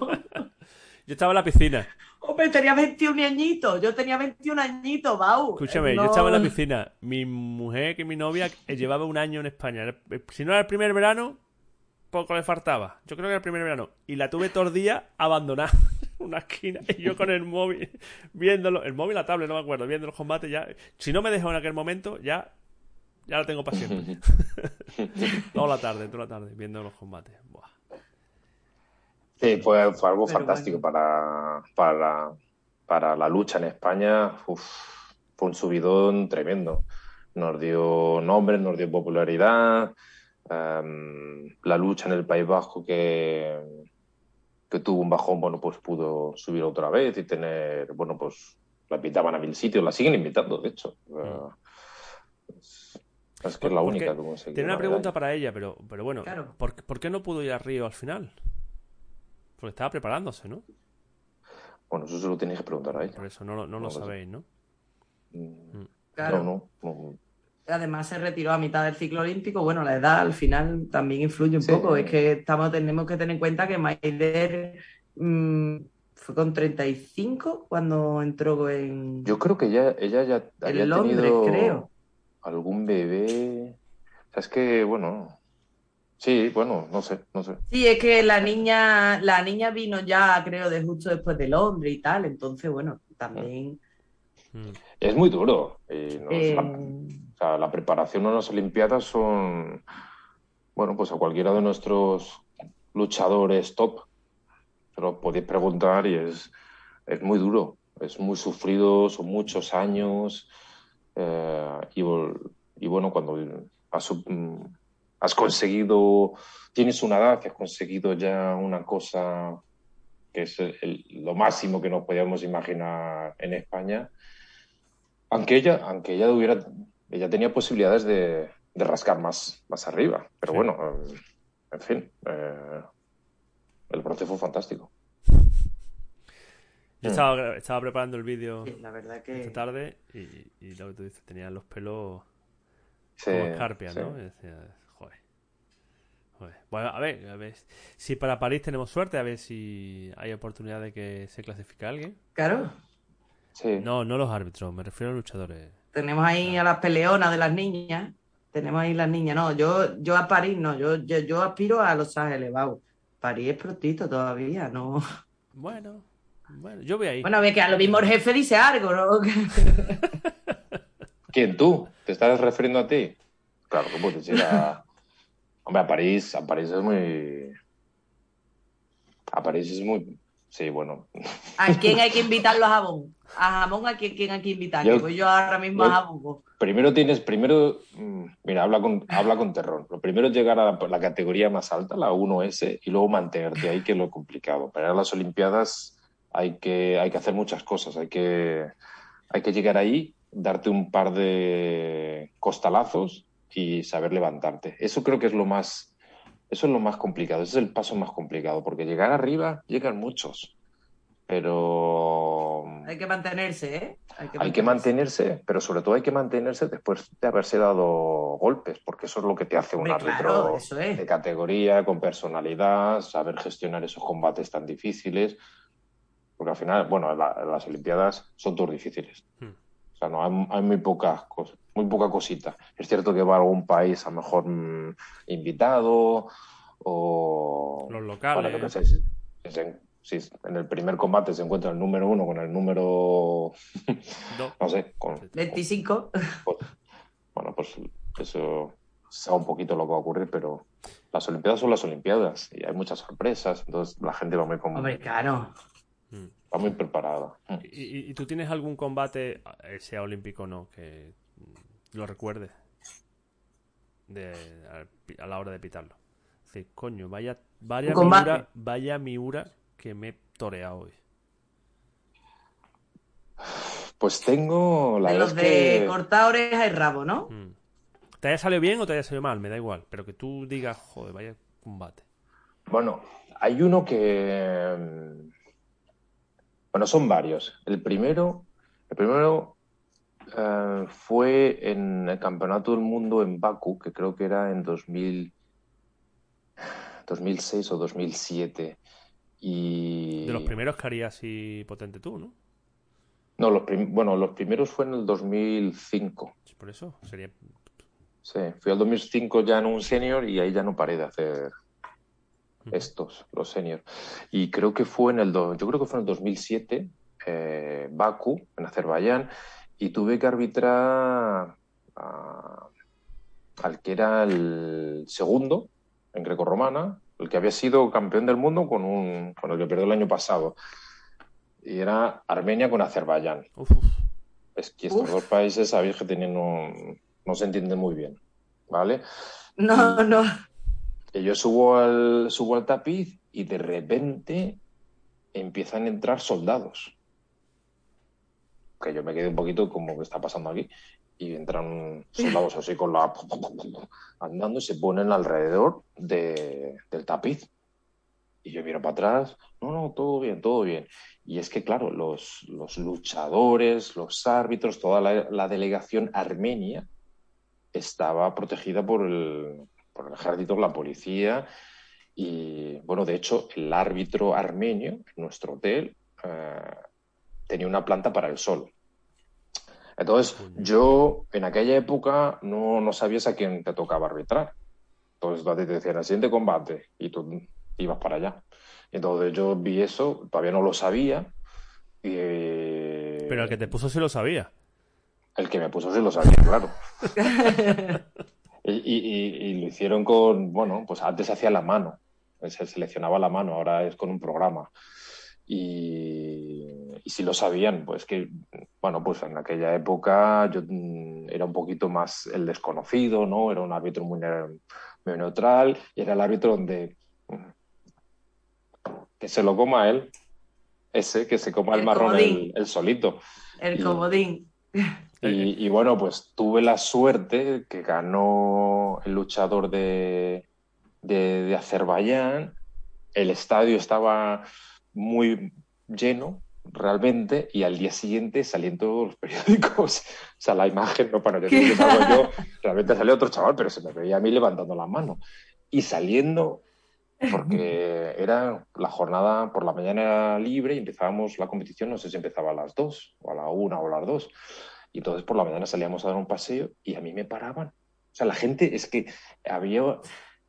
Yo estaba en la piscina. Hombre, tenía 21 añitos. Yo tenía 21 añitos, Bau. Escúchame, No- yo estaba en la piscina. Mi mujer, que mi novia, eh, llevaba un año en España. Eh, Si no era el primer verano, poco le faltaba. Yo creo que era el primer verano. Y la tuve todo el día abandonada en una esquina. Y yo con el móvil, viéndolo. El móvil, la tablet, no me acuerdo, viendo los combates ya. Si no me dejó en aquel momento, ya. Ya lo tengo para siempre. toda la tarde, toda la tarde, viendo los combates. Sí, fue, fue algo Pero fantástico para, para, para la lucha en España. Uf, fue un subidón tremendo. Nos dio nombre, nos dio popularidad. Em, la lucha en el País Vasco que, que tuvo un bajón, bueno, pues pudo subir otra vez y tener, bueno, pues la invitaban a mil sitios, la siguen invitando, de hecho. Eh, es, es que es la única que Tiene una pregunta para ella, pero, pero bueno, Claro. ¿por, por qué no pudo ir a Río al final? Porque estaba preparándose, ¿no? Bueno, eso se lo tenéis que preguntar a ella. Por eso no, lo- no No lo lo sé. sabéis, ¿no? Mm, Claro. No, no, no. Además se retiró a mitad del ciclo olímpico. Bueno, la edad al final también influye un Sí. poco. Es que estamos, tenemos que tener en cuenta que Maider mm, fue con 35 cuando entró en... Yo creo que ella, ella ya había Londres, tenido creo. algún bebé. O sea, es que, bueno, sí, bueno, no sé, no sé. Sí, es que la niña, la niña vino ya, creo, de justo después de Londres y tal. Entonces, bueno, también... Mm. Es muy duro. y no es eh, la, o sea, la preparación a las Olimpiadas son, bueno, pues a cualquiera de nuestros luchadores top, se lo podéis preguntar y es, es muy duro, es muy sufrido, son muchos años eh, y, y bueno, cuando has, sub- mm, has conseguido, tienes una edad que has conseguido ya una cosa que es el- el- lo máximo que nos podíamos imaginar en España, aunque ella, aunque ella hubiera, ella tenía posibilidades de, de rascar más, más arriba, pero Sí. bueno, en fin, eh, el proceso fue fantástico. Yo Mm. estaba, estaba preparando el vídeo sí, la verdad esta que... tarde y, y lo que tú dices, tenía los pelos Sí, como escarpia, sí. ¿no? Decía. Bueno, a ver, a ver. Si para París tenemos suerte, a ver si hay oportunidad de que se clasifique alguien. Claro, Sí. No, no los árbitros, me refiero a luchadores. tenemos ahí a las peleonas de las niñas. Tenemos ahí las niñas. No, yo, yo a París no, yo, yo, yo aspiro a Los Ángeles, Bau. París es prontito todavía, ¿no? Bueno, bueno, yo voy ahí. Bueno, a ver que a lo mismo el jefe dice algo, ¿no? ¿Quién tú? ¿Te estás refiriendo a ti? Claro que puedes ir a... Hombre, a París, a París es muy... A París es muy... Sí, bueno. ¿A quién hay que invitarlo a jamón? A jamón, ¿a quién, quién hay que invitar? Yo- voy yo ahora mismo yo- a jamón. Primero tienes, primero, mm, mira, habla con, habla con Terrón. Lo primero es llegar a la, la categoría más alta, la 1S, y luego mantenerte ahí, que es lo complicado. Para las Olimpiadas hay que, hay que hacer muchas cosas. Hay que, hay que llegar ahí, darte un par de costalazos y saber levantarte. Eso creo que es lo más, eso es lo más complicado. Ese es el paso más complicado, porque llegar arriba llegan muchos. Pero Hay que mantenerse, ¿eh? hay que mantenerse, pero sobre todo hay que mantenerse después de haberse dado golpes, porque eso es lo que te hace un Hombre, árbitro claro, eso es. de categoría, con personalidad, saber gestionar esos combates tan difíciles. Porque al final, bueno, la- las Olimpiadas son todos difíciles. Hmm. O sea, no, hay, hay muy pocas cosas, muy poca cosita. Es cierto que va a algún país a lo mejor mm, invitado o Los bueno, locales. yo qué sé, si, si en el primer combate se encuentra el número uno con el número, dos. no sé, con, 25. pues, bueno, pues eso sabe un poquito lo que va a ocurrir, pero las Olimpiadas son las Olimpiadas y hay muchas sorpresas, entonces la gente va muy, con- Hombre, claro. Va muy preparada. ¿Y, y- tú tienes algún combate, eh, sea olímpico o no, que lo recuerdes de, a, a la hora de pitarlo? Es decir, coño, vaya, vaya, miura, vaya miura que me he toreado hoy. Pues tengo la De los de que cortar oreja y rabo, ¿no? Mm. ¿Te haya salido bien o te haya salido mal? Me da igual. Pero que tú digas, joder, vaya combate. Bueno, hay uno que. mm, Bueno, son varios. El primero, el primero eh, fue en el Campeonato del Mundo en Baku, que creo que era en 2000, 2006 o 2007. Y... De los primeros que harías así potente tú, ¿no? No, los bueno, los primeros fue en el 2005. Por eso, sería... Sí, fui al 2005 ya en un senior y ahí ya no paré de hacer estos, los seniors. Y creo que fue en el, yo creo que fue en el 2007, eh, Baku, en Azerbaiyán, y tuve que arbitrar al que era el segundo en grecorromana, el que había sido campeón del mundo con, un, con el que perdió el año pasado. Y era Armenia con Azerbaiyán. Es que estos dos países, sabéis que tienen no se entienden muy bien, ¿vale? No, no. Y yo subo al, subo al tapiz y de repente empiezan a entrar soldados. Que yo me quedé un poquito como que está pasando aquí. Y entran soldados así con la. andando y se ponen alrededor de, del tapiz. Y yo miro para atrás, no, no, todo bien, todo bien. Y es que, claro, los, los luchadores, los árbitros, toda la, delegación armenia estaba protegida por el, por el ejército, la policía. Y, bueno, de hecho, el árbitro armenio en nuestro hotel eh, tenía una planta para el sol. Entonces, yo en aquella época no, no sabías a quién te tocaba arbitrar. Entonces, te decían el siguiente combate y tú ibas para allá. Entonces yo vi eso, todavía no lo sabía. Pero el que te puso sí lo sabía. El que me puso sí lo sabía, claro. y, lo hicieron con, bueno, pues antes se hacía la mano, se seleccionaba la mano, ahora es con un programa. Y, si lo sabían, pues que, bueno, pues en aquella época yo mm, era un poquito más el desconocido, ¿no? Era un árbitro muy, muy neutral y era el árbitro donde que se lo coma él. Ese, que se coma el, marrón el, solito. El comodín. Y, bueno, pues tuve la suerte que ganó el luchador de, de, Azerbaiyán. El estadio estaba muy lleno, realmente, y al día siguiente salían todos los periódicos. O sea, la imagen, no para yo, yo, realmente salió otro chaval, pero se me veía a mí levantando la mano. Y saliendo porque era la jornada por la mañana libre y empezábamos la competición, no sé si empezaba a las 2 o a la 1 o a las 2. Y entonces por la mañana salíamos a dar un paseo y a mí me paraban. O sea, la gente es que había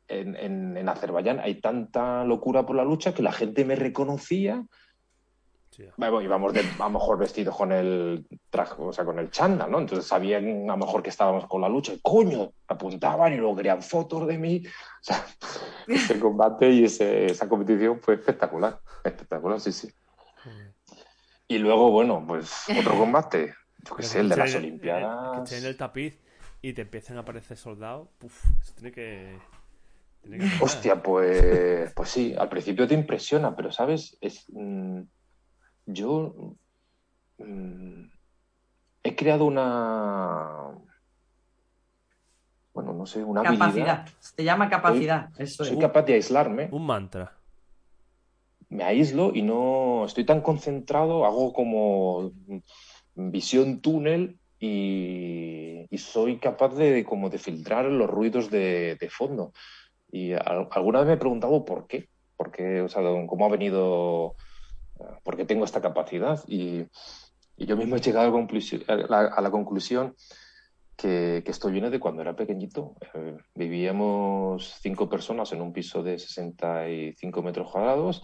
en, en, en Azerbaiyán hay tanta locura por la lucha que la gente me reconocía Sí. íbamos de, a lo mejor vestidos con el traje, o sea, con el chándal, ¿no? Entonces sabían a lo mejor que estábamos con la lucha y coño, apuntaban y luego querían fotos de mí. O sea, ese combate y esa competición fue espectacular, espectacular, sí, sí. Y luego, bueno, pues otro combate, yo qué sé, el de las Olimpiadas. Que esté en el tapiz y te empiecen a aparecer soldados, puf, eso tiene que... Hostia, pues, pues sí, al principio te impresiona, pero sabes, es... Mm, yo mm, he creado una, bueno, no sé, una capacidad. Se llama capacidad. Soy, capaz de aislarme. Un mantra. Me aíslo y no estoy tan concentrado, hago como visión túnel y, soy capaz de como de filtrar los ruidos de, fondo. Y alguna vez me he preguntado por qué, por qué, o sea, cómo ha venido porque tengo esta capacidad y, yo mismo he llegado a la conclusión, que, esto viene de cuando era pequeñito. Eh, vivíamos cinco personas en un piso de 65 metros cuadrados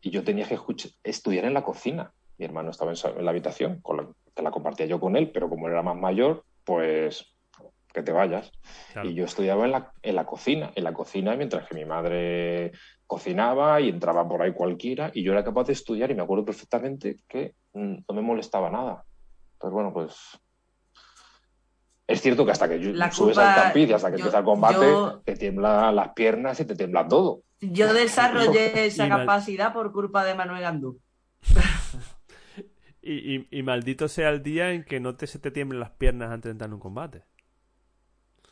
y yo tenía que estudiar en la cocina. Mi hermano estaba en, la habitación, con la, que la compartía yo con él, pero como era más mayor, pues que te vayas. Y yo estudiaba en la, en la cocina, en la cocina, mientras que mi madre cocinaba y entraba por ahí cualquiera y yo era capaz de estudiar y me acuerdo perfectamente que mm, no me molestaba nada. Entonces, bueno, pues es cierto que hasta que subes al tapiz y hasta que empieza el combate, te tiemblan las piernas y te tiembla todo. Yo desarrollé esa capacidad por culpa de Manuel Gandú. y, maldito sea el día en que no te, se te tiemblen las piernas antes de entrar en un combate.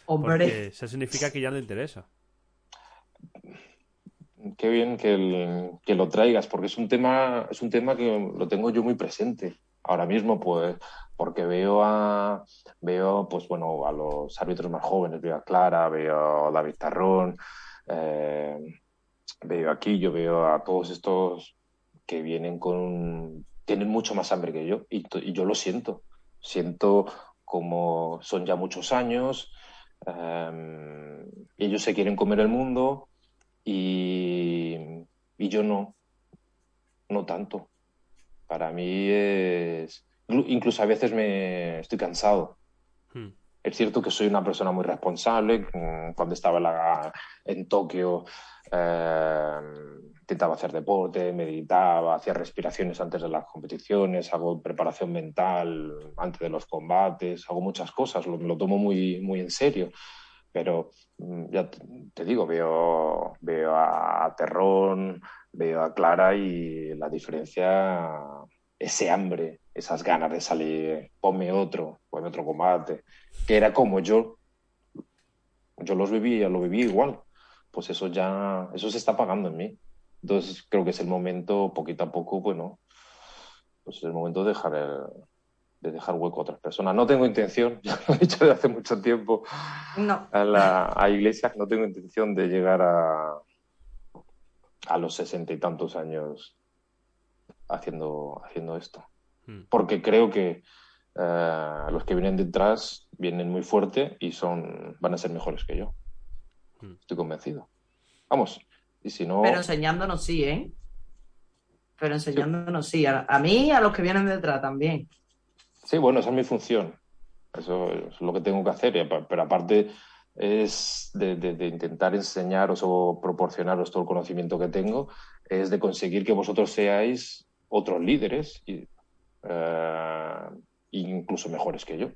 Hombre. eso significa que ya no te interesa qué bien que, lo traigas, porque es un tema, es un tema que lo tengo yo muy presente ahora mismo, pues, porque veo a veo, pues bueno, a los árbitros más jóvenes, veo a Clara, veo a David Tarrón, eh, veo aquí, yo veo a todos estos que vienen con... tienen mucho más hambre que yo y, yo lo siento. Siento como son ya muchos años, um, ellos se quieren comer el mundo y, y yo no, no tanto. Para mí es... Incluso a veces me estoy cansado. Hmm. Es cierto que soy una persona muy responsable. Mm, cuando estaba en, la, en Tokio eh, intentaba hacer deporte, meditaba, hacía respiraciones antes de las competiciones, hago preparación mental antes de los combates, hago muchas cosas, lo, lo tomo muy, muy en serio. Pero mm, ya te digo, veo, veo a Terrón, veo a Clara y la diferencia, ese hambre, esas ganas de salir, ponme otro, ponme otro combate, que era como yo, yo los vivía, lo viví igual, pues eso ya, eso se está pagando en mí. Entonces creo que es el momento, poquito a poco, bueno, pues es el momento de dejar, de dejar hueco a otras personas. No tengo intención, ya lo he dicho desde hace mucho tiempo a la a iglesia, no tengo intención de llegar a, a los sesenta y tantos años haciendo, haciendo esto. Hmm. Porque creo que eh, los que vienen detrás vienen muy fuerte y son, van a ser mejores que yo. Hmm. Estoy convencido. Vamos, y si no... Pero enseñándonos sí, ¿eh? Pero enseñándonos sí. A, a mí y a los que vienen detrás también. Sí, bueno, esa es mi función. Eso es lo que tengo que hacer. Pero aparte, es de, intentar enseñaros o proporcionaros todo el conocimiento que tengo, es de conseguir que vosotros seáis otros líderes, y, eh, incluso mejores que yo.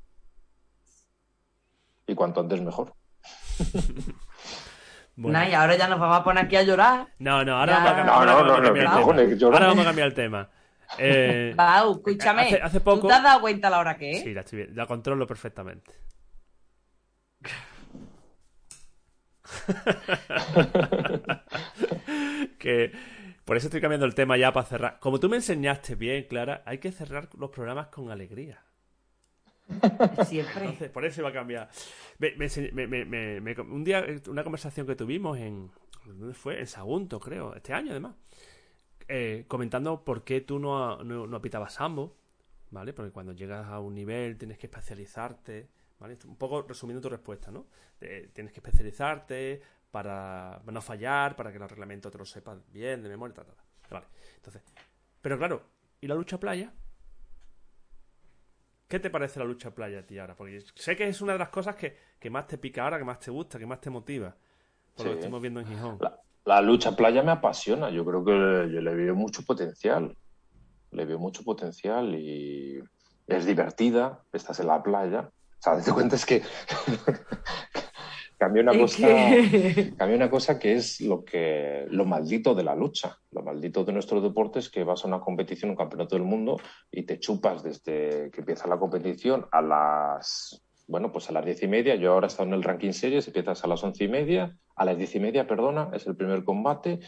Y cuanto antes mejor. Bueno. y ahora ya nos vamos a poner aquí a llorar. No, no, ahora vamos a cambiar, no, no. Ahora vamos a cambiar el tema. Eh, escúchame. Hace, poco... ¿Tú te has dado cuenta la hora que es? Sí, la, estoy la controlo perfectamente. que por eso estoy cambiando el tema ya para cerrar. Como tú me enseñaste bien, Clara, hay que cerrar los programas con alegría. Siempre. por eso iba a cambiar. un día, una conversación que tuvimos en. ¿Dónde fue? En Sagunto, creo. Este año, además. Eh, comentando por qué tú no, no, no apitabas sambo. ¿Vale? Porque cuando llegas a un nivel tienes que especializarte un poco resumiendo tu respuesta, ¿no? tienes que especializarte para no fallar, para que el reglamento te lo sepas bien, de memoria, tal, tal, Vale. Entonces, pero claro, ¿y la lucha playa? ¿Qué te parece la lucha playa a ti ahora? Porque sé que es una de las cosas que, más te pica ahora, que más te gusta, que más te motiva. Por lo que estamos viendo en Gijón. La, lucha playa me apasiona. Yo creo que yo le veo mucho potencial. Le veo mucho potencial y es divertida. Estás en la playa o sea, te cuenta es que cambió una cosa, una cosa que es lo que lo maldito de la lucha, lo maldito de nuestro deporte es que vas a una competición, un campeonato del mundo y te chupas desde que empieza la competición a las bueno, pues a las diez y media, yo ahora he estado en el ranking series, empiezas a las once y media, a las diez y media, perdona, es el primer combate,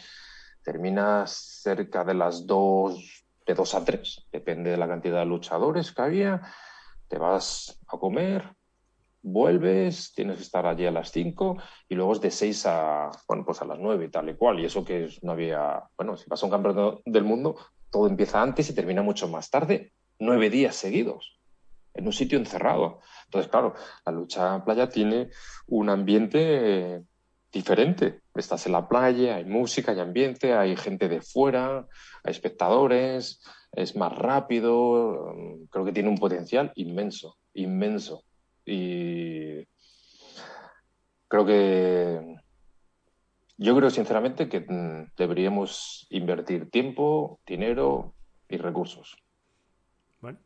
terminas cerca de las dos, de dos a tres, depende de la cantidad de luchadores que había, te vas a comer, vuelves, tienes que estar allí a las 5 y luego es de 6 a, bueno, pues a las 9 y tal y cual. Y eso que no había, bueno, si vas a un campeonato del mundo, todo empieza antes y termina mucho más tarde, nueve días seguidos, en un sitio encerrado. Entonces, claro, la lucha playa tiene un ambiente diferente. Estás en la playa, hay música, hay ambiente, hay gente de fuera, hay espectadores, es más rápido, mm, creo que tiene un potencial inmenso, inmenso. Y creo que yo creo sinceramente que mm, deberíamos invertir tiempo, dinero y recursos. Bueno,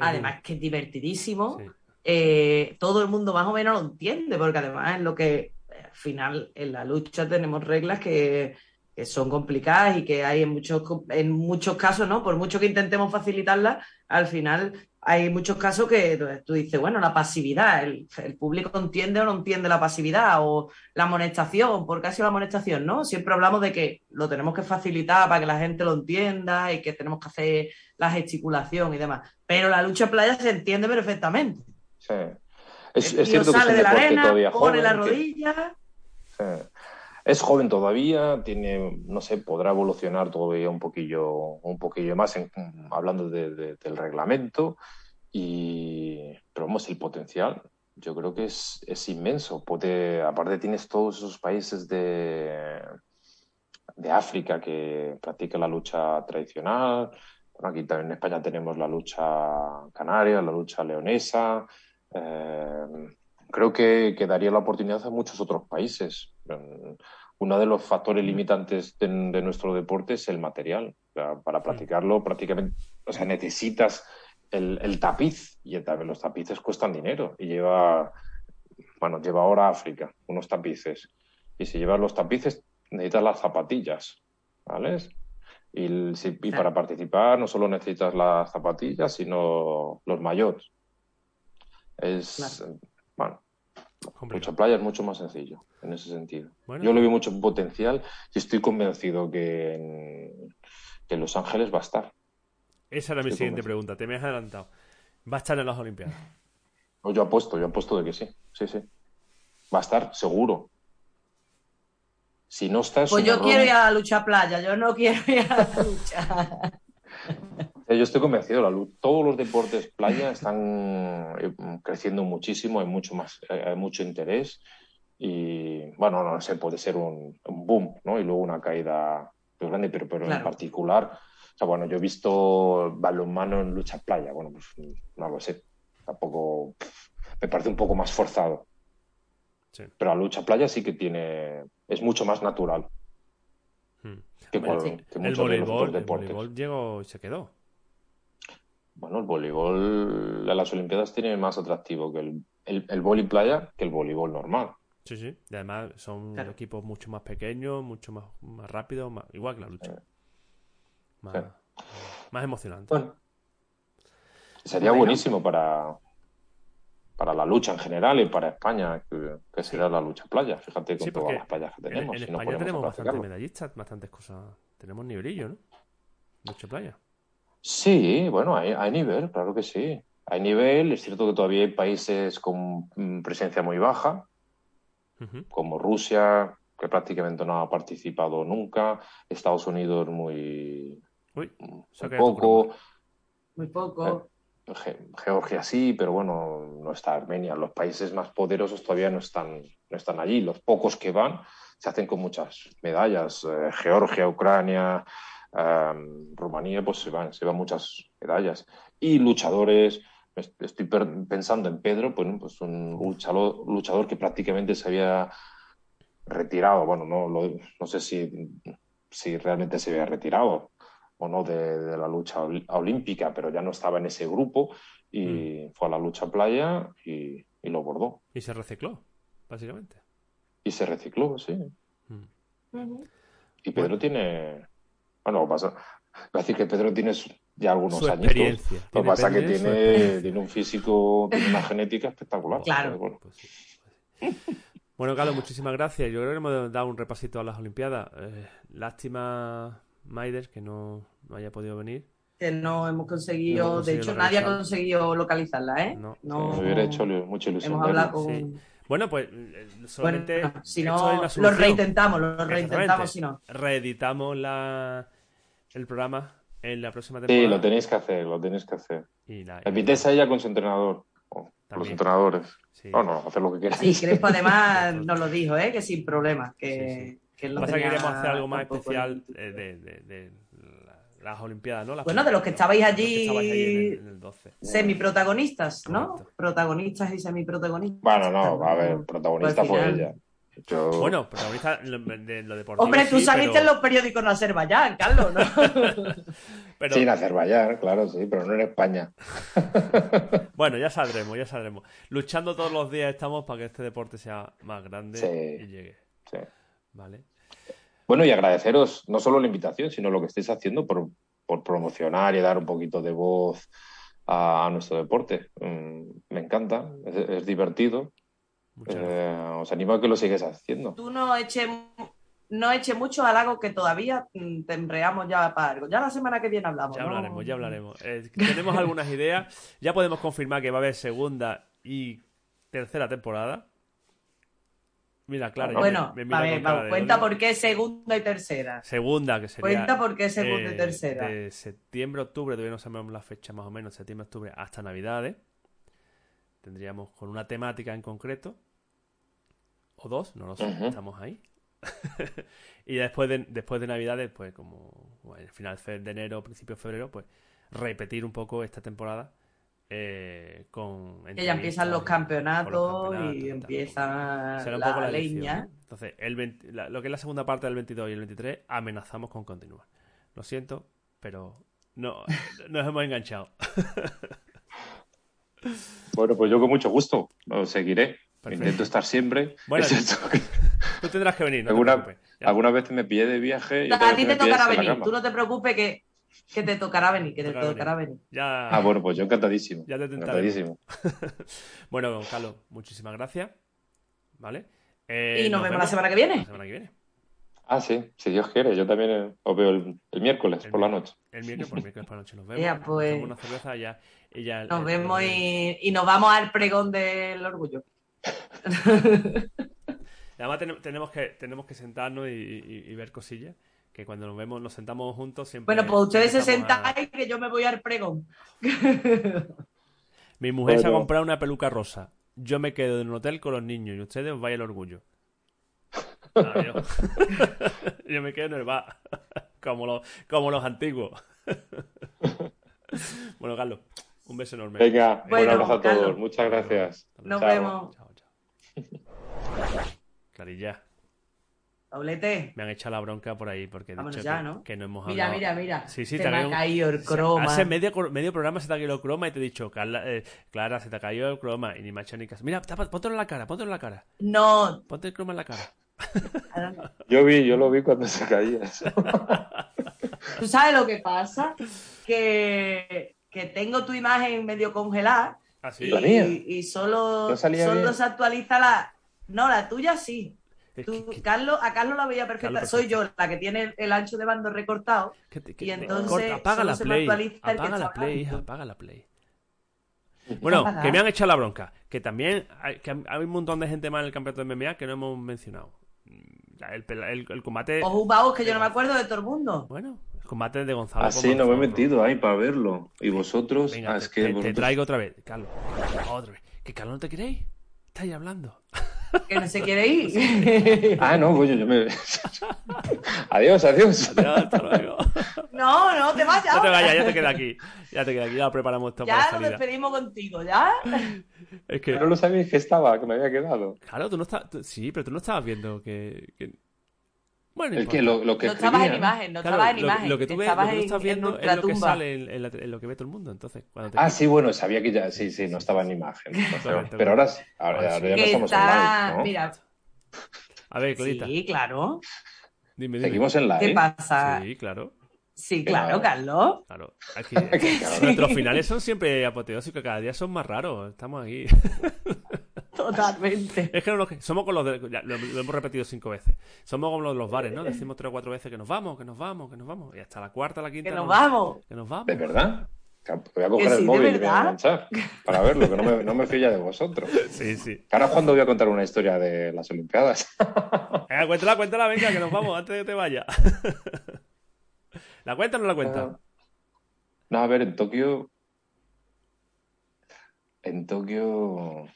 Además que es divertidísimo. Eh, todo el mundo más o menos lo entiende, porque además es lo que al final en la lucha tenemos reglas que que son complicadas y que hay en muchos, en muchos casos, ¿no? Por mucho que intentemos facilitarlas, al final hay muchos casos que tú dices, bueno, la pasividad, el, público entiende o no entiende la pasividad o la amonestación, ¿por qué ha sido la amonestación? ¿no? Siempre hablamos de que lo tenemos que facilitar para que la gente lo entienda y que tenemos que hacer la gesticulación y demás. Pero la lucha playa se entiende perfectamente. Sí. Es, cierto que sale de la arena, pone la rodilla. Sí es joven todavía, tiene, no sé, podrá evolucionar todavía un poquillo, un poquillo más hablando del reglamento. Y, pero vamos, el potencial yo creo que es, inmenso. Aparte tienes todos esos países de, África que practican la lucha tradicional. aquí también en España tenemos la lucha canaria, la lucha leonesa. Eh, creo que, daría la oportunidad a muchos otros países. Uno de los factores limitantes de, de nuestro deporte es el material. Para practicarlo, prácticamente, o sea, necesitas el, el tapiz y el, los tapices cuestan dinero y lleva, bueno, lleva ahora África unos tapices y si llevas los tapices necesitas las zapatillas, ¿vale? Y, si, y para participar no solo necesitas las zapatillas, sino los mayots. Es, bueno, mucha playa es mucho más sencillo en ese sentido. Yo le veo mucho potencial y estoy convencido que en, que en Los Ángeles va a estar. Esa era mi siguiente pregunta. Te me has adelantado. ¿Va a estar en las Olimpiadas? yo apuesto, yo apuesto de que sí. Sí, sí. Va a estar, seguro. Si no está. Pues yo quiero ir a la lucha playa, yo no quiero ir a la lucha. Yo estoy convencido, la todos los deportes playa están eh, creciendo muchísimo, hay mucho más, hay mucho interés y bueno, no sé, puede ser un, boom, ¿no? Y luego una caída muy grande, pero, pero en particular o sea, bueno, yo he visto balonmano en lucha playa. Bueno, pues no lo sé. Tampoco. Me parece un poco más forzado. Pero la lucha playa sí que tiene. Es mucho más natural. Hmm. Que, el voleibol, el voleibol llegó y se quedó. Bueno, el voleibol de las Olimpiadas tiene más atractivo que el, el, el playa que el voleibol normal. Sí, sí. Y además son equipos mucho más pequeños, mucho más, más rápidos, igual que la lucha. Más, emocionante. sería buenísimo para, para la lucha en general y para España, que, que sería la lucha playa. Fíjate con todas las playas que tenemos. En, España tenemos bastantes medallistas, bastantes cosas. Tenemos nivelillo, ¿no? Lucha playa. Sí, bueno, hay, hay nivel, claro que sí. Hay nivel, es cierto que todavía hay países con mm, presencia muy baja, como Rusia, que prácticamente no ha participado nunca, Estados Unidos muy, muy poco. Muy poco. Eh, Georgia sí, pero bueno, no está Armenia. Los países más poderosos todavía no están, no están allí. Los pocos que van se hacen con muchas medallas. Eh, Georgia, Ucrania, Rumanía, pues se van, se van muchas medallas. Y luchadores, estoy pensando en Pedro, pues, pues un luchador, luchador que prácticamente se había retirado. Bueno, no, no sé si, si realmente se había retirado, o no de, la lucha olímpica, pero ya no estaba en ese grupo y mm. fue a la lucha playa y, lo bordó. Y se recicló, básicamente. Y se recicló, sí. Mm. Y Pedro tiene. Bueno, pasa. Va a decir que Pedro tiene ya algunos años. Lo que pasa es que tiene, tiene, un físico, tiene una genética espectacular. Claro. Bueno. Pues bueno, Carlos, muchísimas gracias. Yo creo que hemos dado un repasito a las Olimpiadas. Eh, lástima, Maider, que no, no haya podido venir. Que no hemos conseguido, de hecho nadie ha conseguido localizarla, ¿eh? No, no hubiera hecho mucha ilusión. Hemos hablado con... Bueno, pues eh, solamente. si no, lo reintentamos, lo reintentamos si no. Reeditamos la, el programa en la próxima temporada. Sí, lo tenéis que hacer, lo tenéis que hacer. Y la, a ella con su entrenador. los entrenadores. Sí. No, no, hacer lo que quieras. Sí, Crespo además nos lo dijo, ¿eh? que sin problema. Que, que lo que queremos hacer algo más especial de, de las Olimpiadas, ¿no? bueno, de los que estabais allí, en, el, 12. semiprotagonistas, ¿no? Protagonistas y semiprotagonistas. Bueno, no, a ver, protagonista fue ella. Bueno, protagonista de lo deportivo. Hombre, tú saliste en los periódicos en Azerbaiyán, Carlos, ¿no? pero... Sí, en Azerbaiyán, claro, sí, pero no en España. bueno, ya saldremos, ya saldremos. Luchando todos los días estamos para que este deporte sea más grande y llegue. Sí. Vale. Bueno, y agradeceros no solo la invitación, sino lo que estáis haciendo por, promocionar y dar un poquito de voz a, nuestro deporte. Mm, me encanta, es, divertido. Eh, os animo a que lo sigáis haciendo. Tú no eches no eche mucho halago que todavía mm, te ya para algo. Ya la semana que viene hablamos. Ya hablaremos, ya hablaremos. Eh, tenemos algunas ideas. Ya podemos confirmar que va a haber segunda y tercera temporada. Mira, claro. Bueno, me- a ver, cuenta por qué segunda y tercera. Segunda, que sería. Cuenta por qué segunda eh, y tercera. De septiembre, octubre, todavía no sabemos la fecha más o menos, septiembre, octubre, hasta Navidades. Tendríamos con una temática en concreto. O dos, no lo sé, estamos ahí. y después de, después de Navidades, pues como bueno, final de enero, principio de febrero, pues repetir un poco esta temporada eh, con... Que ya empiezan los campeonatos los campeonatos y empieza Será un la, poco la leña. ¿no? Entonces, el 20 la- lo que es la segunda parte del 22 y el 23, amenazamos con continuar. Lo siento, pero no nos hemos enganchado. Bueno, pues yo con mucho gusto lo seguiré. Perfecto. Intento estar siempre. Bueno, Tú tendrás que venir, no te alguna, preocupes. Ya. alguna vez me pillé de viaje y A ti te tocará venir. Tú no te preocupes que, que te tocará venir, que te Tocará tocará venir. Ya, Ah, bueno, pues yo encantadísimo. Ya te encantadísimo. Bueno, Carlos, muchísimas gracias. ¿Vale? Eh, Y nos vemos la semana que viene. La semana que viene. Ah, sí, si Dios quiere. Yo también eh, os veo el, el miércoles El por la noche. El miércoles, por el miércoles por la noche nos vemos. Ya, nos pues. tomamos una cerveza ya, y ya- Nos vemos y, y nos vamos al pregón del orgullo. Además ten- tenemos que, tenemos que sentarnos y, y- y ver cosillas. Que cuando nos vemos, nos sentamos juntos siempre. Bueno, pues ustedes se empezamos a- sentáis que yo me voy al pregón. Mi mujer se ha comprado una peluca rosa. Yo me quedo en un hotel con los niños y ustedes os vais al orgullo. Adiós. yo me quedo en el bar. como, los, como los antiguos. bueno, Carlos, un beso enorme. Venga, Bueno, un abrazo a todos. Carlos. Muchas gracias. Nos Chao. vemos. Chao, chao. Clarilla, Doblete. me han echado la bronca por ahí porque he Vámonos dicho ya, que, ¿no? que no hemos Mira, hablado. mira, mira. Sí, sí, se te me ha caído el croma. Hace medio, medio programa se te ha caído el croma y te he dicho, Carla, eh, Clara, se te ha caído el croma y ni hecho ni caso. Mira, tapa- póntelo en la cara, póntelo en la cara. No, Ponte el croma en la cara. Yo vi, yo lo vi cuando se caía eso. ¿Tú sabes lo que pasa? Que, que tengo tu imagen medio congelada Así. y, ¿La mía? y solo, ¿No salía solo bien? se actualiza la... No, la tuya sí. Es Tú, que- que- Carlos, a Carlos la veía perfecta. Carlos Soy yo la que tiene el, el ancho de bando recortado. que te- que y te- entonces corta, apaga la play. que Apaga la play, hija, apaga la play. Bueno, que me han echado la bronca. Que también hay, que hay un montón de gente más en el campeonato de MMA que no hemos mencionado. La- El, el- el combate. Ojo, vamos, que yo no me acuerdo de todo el mundo. Bueno, el combate de Gonzalo. Así con no me he metido ahí para verlo. Y vosotros, Venga, ah, te, es que te- te vosotros- traigo otra vez, Carlos. Otra vez. ¿Que Carlos no te queréis? Estáis hablando. Que no se quiere ir. Ah, no, coño, yo me. adiós, adiós. Adiós, hasta luego. no, no te vayas. No te vayas, ya te queda aquí. Ya te queda aquí, ya lo preparamos esto para Ya nos salida. despedimos contigo, ¿ya? Es que, No lo sabéis que estaba, que me había quedado. claro, tú no estás. tú- sí, pero tú no estabas viendo que. que- Bueno, El que, lo, lo que No estabas en imagen, no Claro, estabas en lo, imagen. lo que tú ves, estabas lo que tú en- estás en viendo es nuestra lo que tumba. sale en, en la- en lo que ve todo el mundo. Entonces, cuando te Ah, sí, bueno, sabía que ya, sí, sí, no estaba en imagen. No sé, Correcto. pero ahora, sí, ahora, Ahora ahora sí. ya no estamos está... online, ¿no? Mira, A ver, Clarita, sí, claro. dime, dime. Seguimos en live. ¿Qué pasa? Sí, claro, Sí, claro, Claro. Carlos. claro. Aquí, Claro. Nuestros finales son siempre apoteósicos, cada día son más raros. Estamos aquí. Totalmente. Es que no somos con los de- ya, lo, lo hemos repetido cinco veces. Somos como los de los bares, ¿no? Decimos tres o cuatro veces que nos vamos, que nos vamos, que nos vamos. Y hasta la cuarta, la quinta. Que nos no- vamos. Que nos vamos. ¿De verdad? Voy a coger sí, el móvil y voy a enganchar para verlo, que no me, no me fío ya de vosotros. Sí, sí. Ahora es cuando voy a contar una historia de las Olimpiadas. Venga, cuéntala, cuéntala, venga, que nos vamos antes de que te vaya. ¿La cuenta o no la cuenta? No, a ver, en Tokio. En Tokio.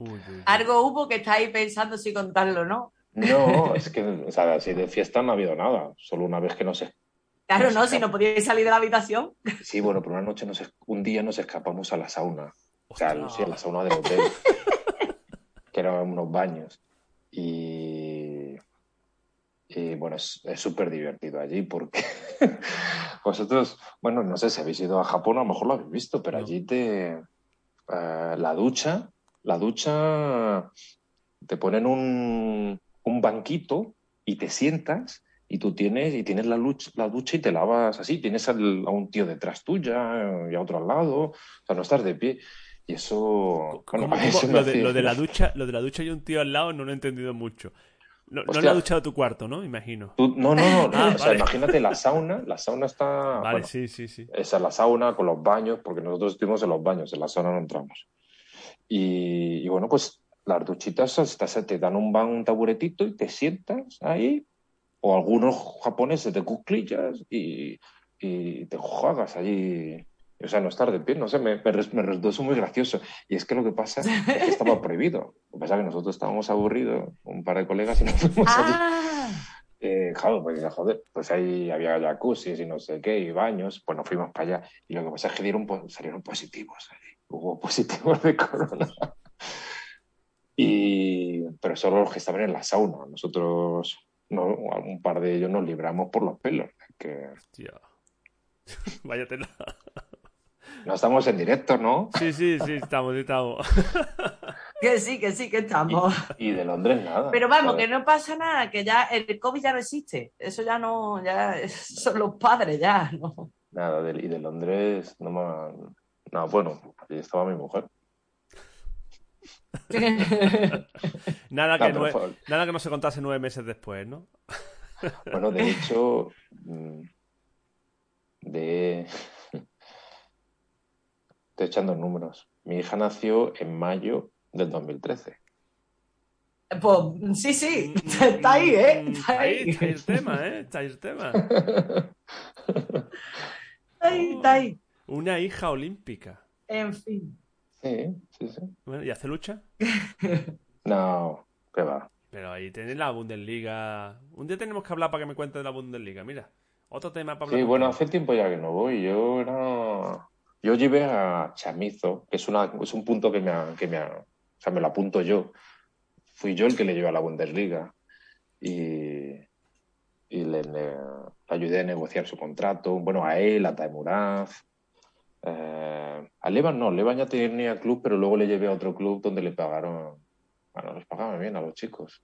Uy, uy, uy. Algo hubo que estáis pensando si contarlo, ¿no? No, es que, o sea, así de fiesta no ha habido nada. Solo una vez que nos. es- Claro, no, si no podíais salir de la habitación. Sí, bueno, pero una noche, nos... un día nos escapamos a la sauna. O sea, Ostras. sí, a la sauna del hotel. que eran unos baños. Y. Y bueno, es súper divertido allí porque vosotros, bueno, no sé si habéis ido a Japón, a lo mejor lo habéis visto, pero No. allí te. eh, la ducha, la ducha, te ponen un, un banquito y te sientas y tú tienes, y tienes la, luch- la ducha y te lavas así, tienes al- a un tío detrás tuya y a otro al lado, o sea, no estás de pie. Y eso. ¿Cómo- bueno, cómo- eso me lo, de, hacía- lo de la ducha, lo de la ducha y un tío al lado no lo he entendido mucho. No, Hostia. la ducha de tu cuarto, ¿no? Imagino. Tú- no, no, no, no, Ah, o sea, vale. imagínate la sauna, la sauna está. Vale, bueno, sí, sí, sí. Esa es la sauna con los baños, porque nosotros estuvimos en los baños, en la sauna no entramos. Y, y bueno, pues las duchitas te dan un, un taburetito y te sientas ahí, o algunos japoneses de cuclillas y, y te juegas allí. O sea, no estar de pie, no sé, me, me, resultó muy gracioso. Y es que lo que pasa es que estaba prohibido. Lo que pasa es que nosotros estábamos aburridos, un par de colegas, y nos fuimos ah. allí. Eh, pues, joder, pues ahí había jacuzzi y no sé qué, y baños, pues nos fuimos para allá. Y lo que pasa es que dieron, salieron positivos. Hubo positivos de corona. Y, pero solo los que estaban en la sauna. Nosotros, no, un par de ellos nos libramos por los pelos. Que... Vaya tela. No estamos en directo, ¿no? Sí, sí, sí, estamos, estamos. Que sí, que sí, que estamos. Y, de Londres nada. Pero vamos, que no pasa nada, que ya el COVID ya no existe. Eso ya no, ya son los padres, ya, ¿no? Nada, de, y de Londres no más. No, bueno, ahí estaba mi mujer. nada, que no, nada que no se contase nueve meses después, ¿no? bueno, de hecho, mm, de... Estoy echando números. Mi hija nació en mayo del 2013. Pues sí, sí, está ahí, ¿eh? Está ahí, está ahí el tema, ¿eh? Está ahí el tema. Está ahí, está ahí. Una hija olímpica. En fin. Sí, sí, sí. Bueno, ¿y hace lucha? no, qué va. Pero ahí tenéis la Bundesliga. Un día tenemos que hablar para que me cuentes de la Bundesliga. Mira, otro tema para hablar. Sí, bueno, hace tiempo ya que no voy. Yo era. Yo llevé a Chamizo, que es, una, es un punto que me, que me, o sea, me lo apunto yo. Fui yo el que le llevé a la Bundesliga y, y le, ayudé a negociar su contrato. Bueno, a él, a Taimuraz, eh, a Levan no, Levan ya tenía club, pero luego le llevé a otro club donde le pagaron, bueno, les pagaban bien a los chicos.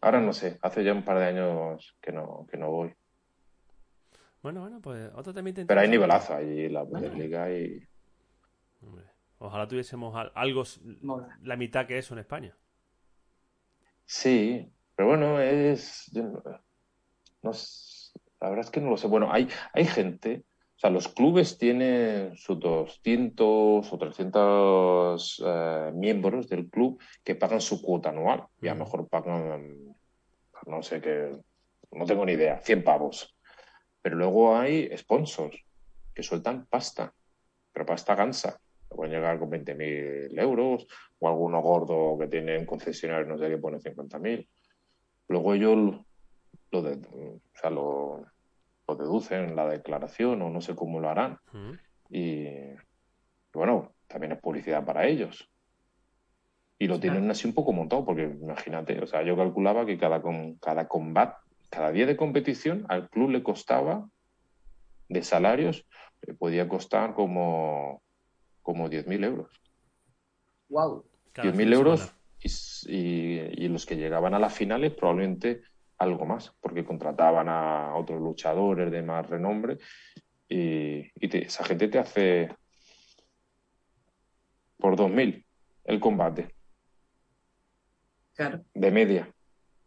Ahora no sé, hace ya un par de años que no, que no voy. Bueno, bueno, pues otro también Pero hay nivelazo allí la Bundesliga y... ojalá tuviésemos algo, la mitad que eso en España. Sí, pero bueno, es... No, la verdad es que no lo sé. Bueno, hay, hay gente o sea, los clubes tienen sus 200 o 300 eh, miembros del club que pagan su cuota anual y a lo mejor pagan, no sé qué, no tengo ni idea, 100 pavos. Pero luego hay sponsors que sueltan pasta, pero pasta gansa. Pueden llegar con 20.000 euros o alguno gordo que tiene un concesionario, no sé qué, pone 50.000. Luego ellos lo, de, o sea, lo, lo deducen en la declaración o no sé cómo lo harán. y, bueno, también es publicidad para ellos. Y lo tienen así un poco montado, porque imagínate, o sea, yo calculaba que cada, con, cada combate, cada día de competición al club le costaba de salarios, le podía costar como, como 10.000 euros. ¡Wow! 10.000 euros y, y, los que llegaban a las finales probablemente algo más, porque contrataban a otros luchadores de más renombre y, esa gente te hace por 2.000 el combate. Claro. De media.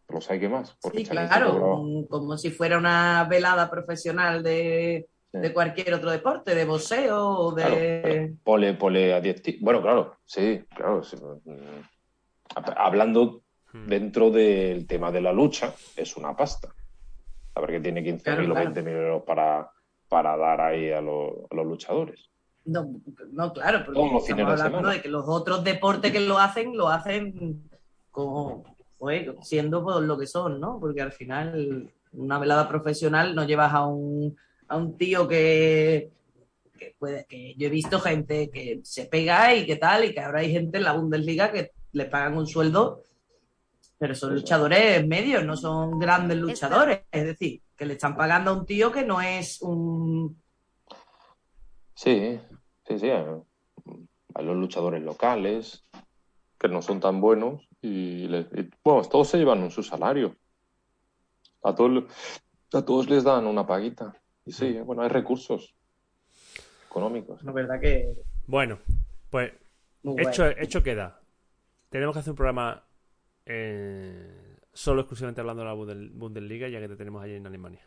Los hay que más. Sí, claro, como si fuera una velada profesional de, cualquier otro deporte, de boxeo o de... pole, pole a 10 Bueno, claro, sí, claro. Hablando Hmm. dentro del tema de la lucha es una pasta. A ver que tiene 15.000 o 20.000 euros para, para dar ahí a, los luchadores. No, no, claro, porque estamos hablando de, que los otros deportes que lo hacen, lo hacen como, siendo por lo que son, ¿no? Porque al final, una velada profesional no llevas a un, a un tío que, que, puede, que yo he visto gente que se pega y que tal, y que ahora hay gente en la Bundesliga que le pagan un sueldo pero son luchadores medios, no son grandes luchadores. Es decir, que le están pagando a un tío que no es un. Sí, sí, sí. Hay los luchadores locales que no son tan buenos y, bueno, todos se llevan su salario. A todos, a todos les dan una paguita. Y sí, mm. bueno, hay recursos económicos. La verdad que. Bueno, pues hecho, hecho queda. Tenemos que hacer un programa eh, solo exclusivamente hablando de la Bundesliga, ya que te tenemos allí en Alemania.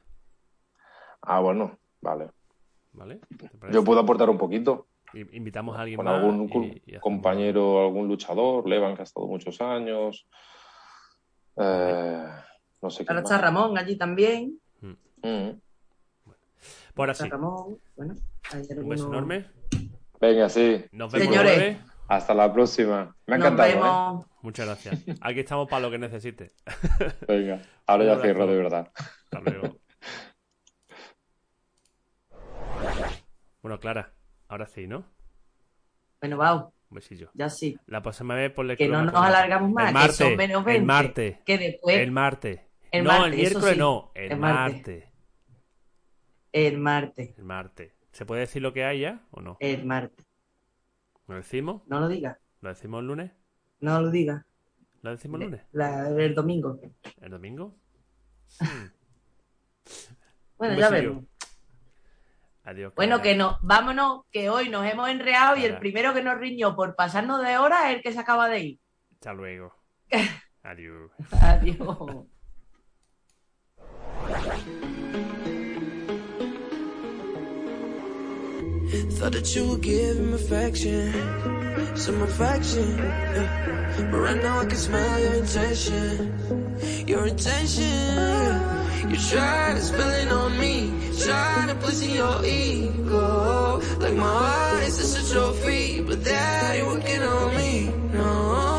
Ah, bueno, vale. ¿Vale? Yo puedo aportar un poquito. I- Invitamos a alguien con más. algún y- y compañero, algún luchador, Levan, que ha estado muchos años. Eh, no sé Ahora está. Ramón allí también. Mm. Pues ahora Está sí. Ramón. Bueno, hay Un beso enorme. Venga, sí. Nos vemos Señores. Hasta la próxima. Me ha Nos encantado, ¿eh? vemos. Muchas gracias. Aquí estamos para lo que necesite. Venga, ahora ya cierro de verdad. Hasta luego. Bueno, Clara, ahora sí, ¿no? Bueno, vamos, Un besillo. ya sí. La próxima vez ponle Que no nos alargamos más, El que martes, son menos 20. el martes, Que después, el martes. el no, martes, el miércoles sí, no, el, el martes. martes. el martes, El martes. ¿Se puede decir lo que hay ya o no? el martes. ¿Lo decimos? No lo digas, ¿Lo decimos el lunes? no lo digas. ¿Lo decimos el lunes? La- el domingo. ¿El domingo? Bueno, ya vemos. Adiós. Bueno, que no, vámonos, que hoy nos hemos enreado y el primero que nos riñó por pasarnos de hora es el que se acaba de ir. Hasta luego. Adiós. Adiós. Thought that you would give him affection, some affection. yeah. But right now I can smell your intention, your intention. You're trying to spill it on me, trying to please your ego. Like my heart is just a trophy, but that ain't working on me. No.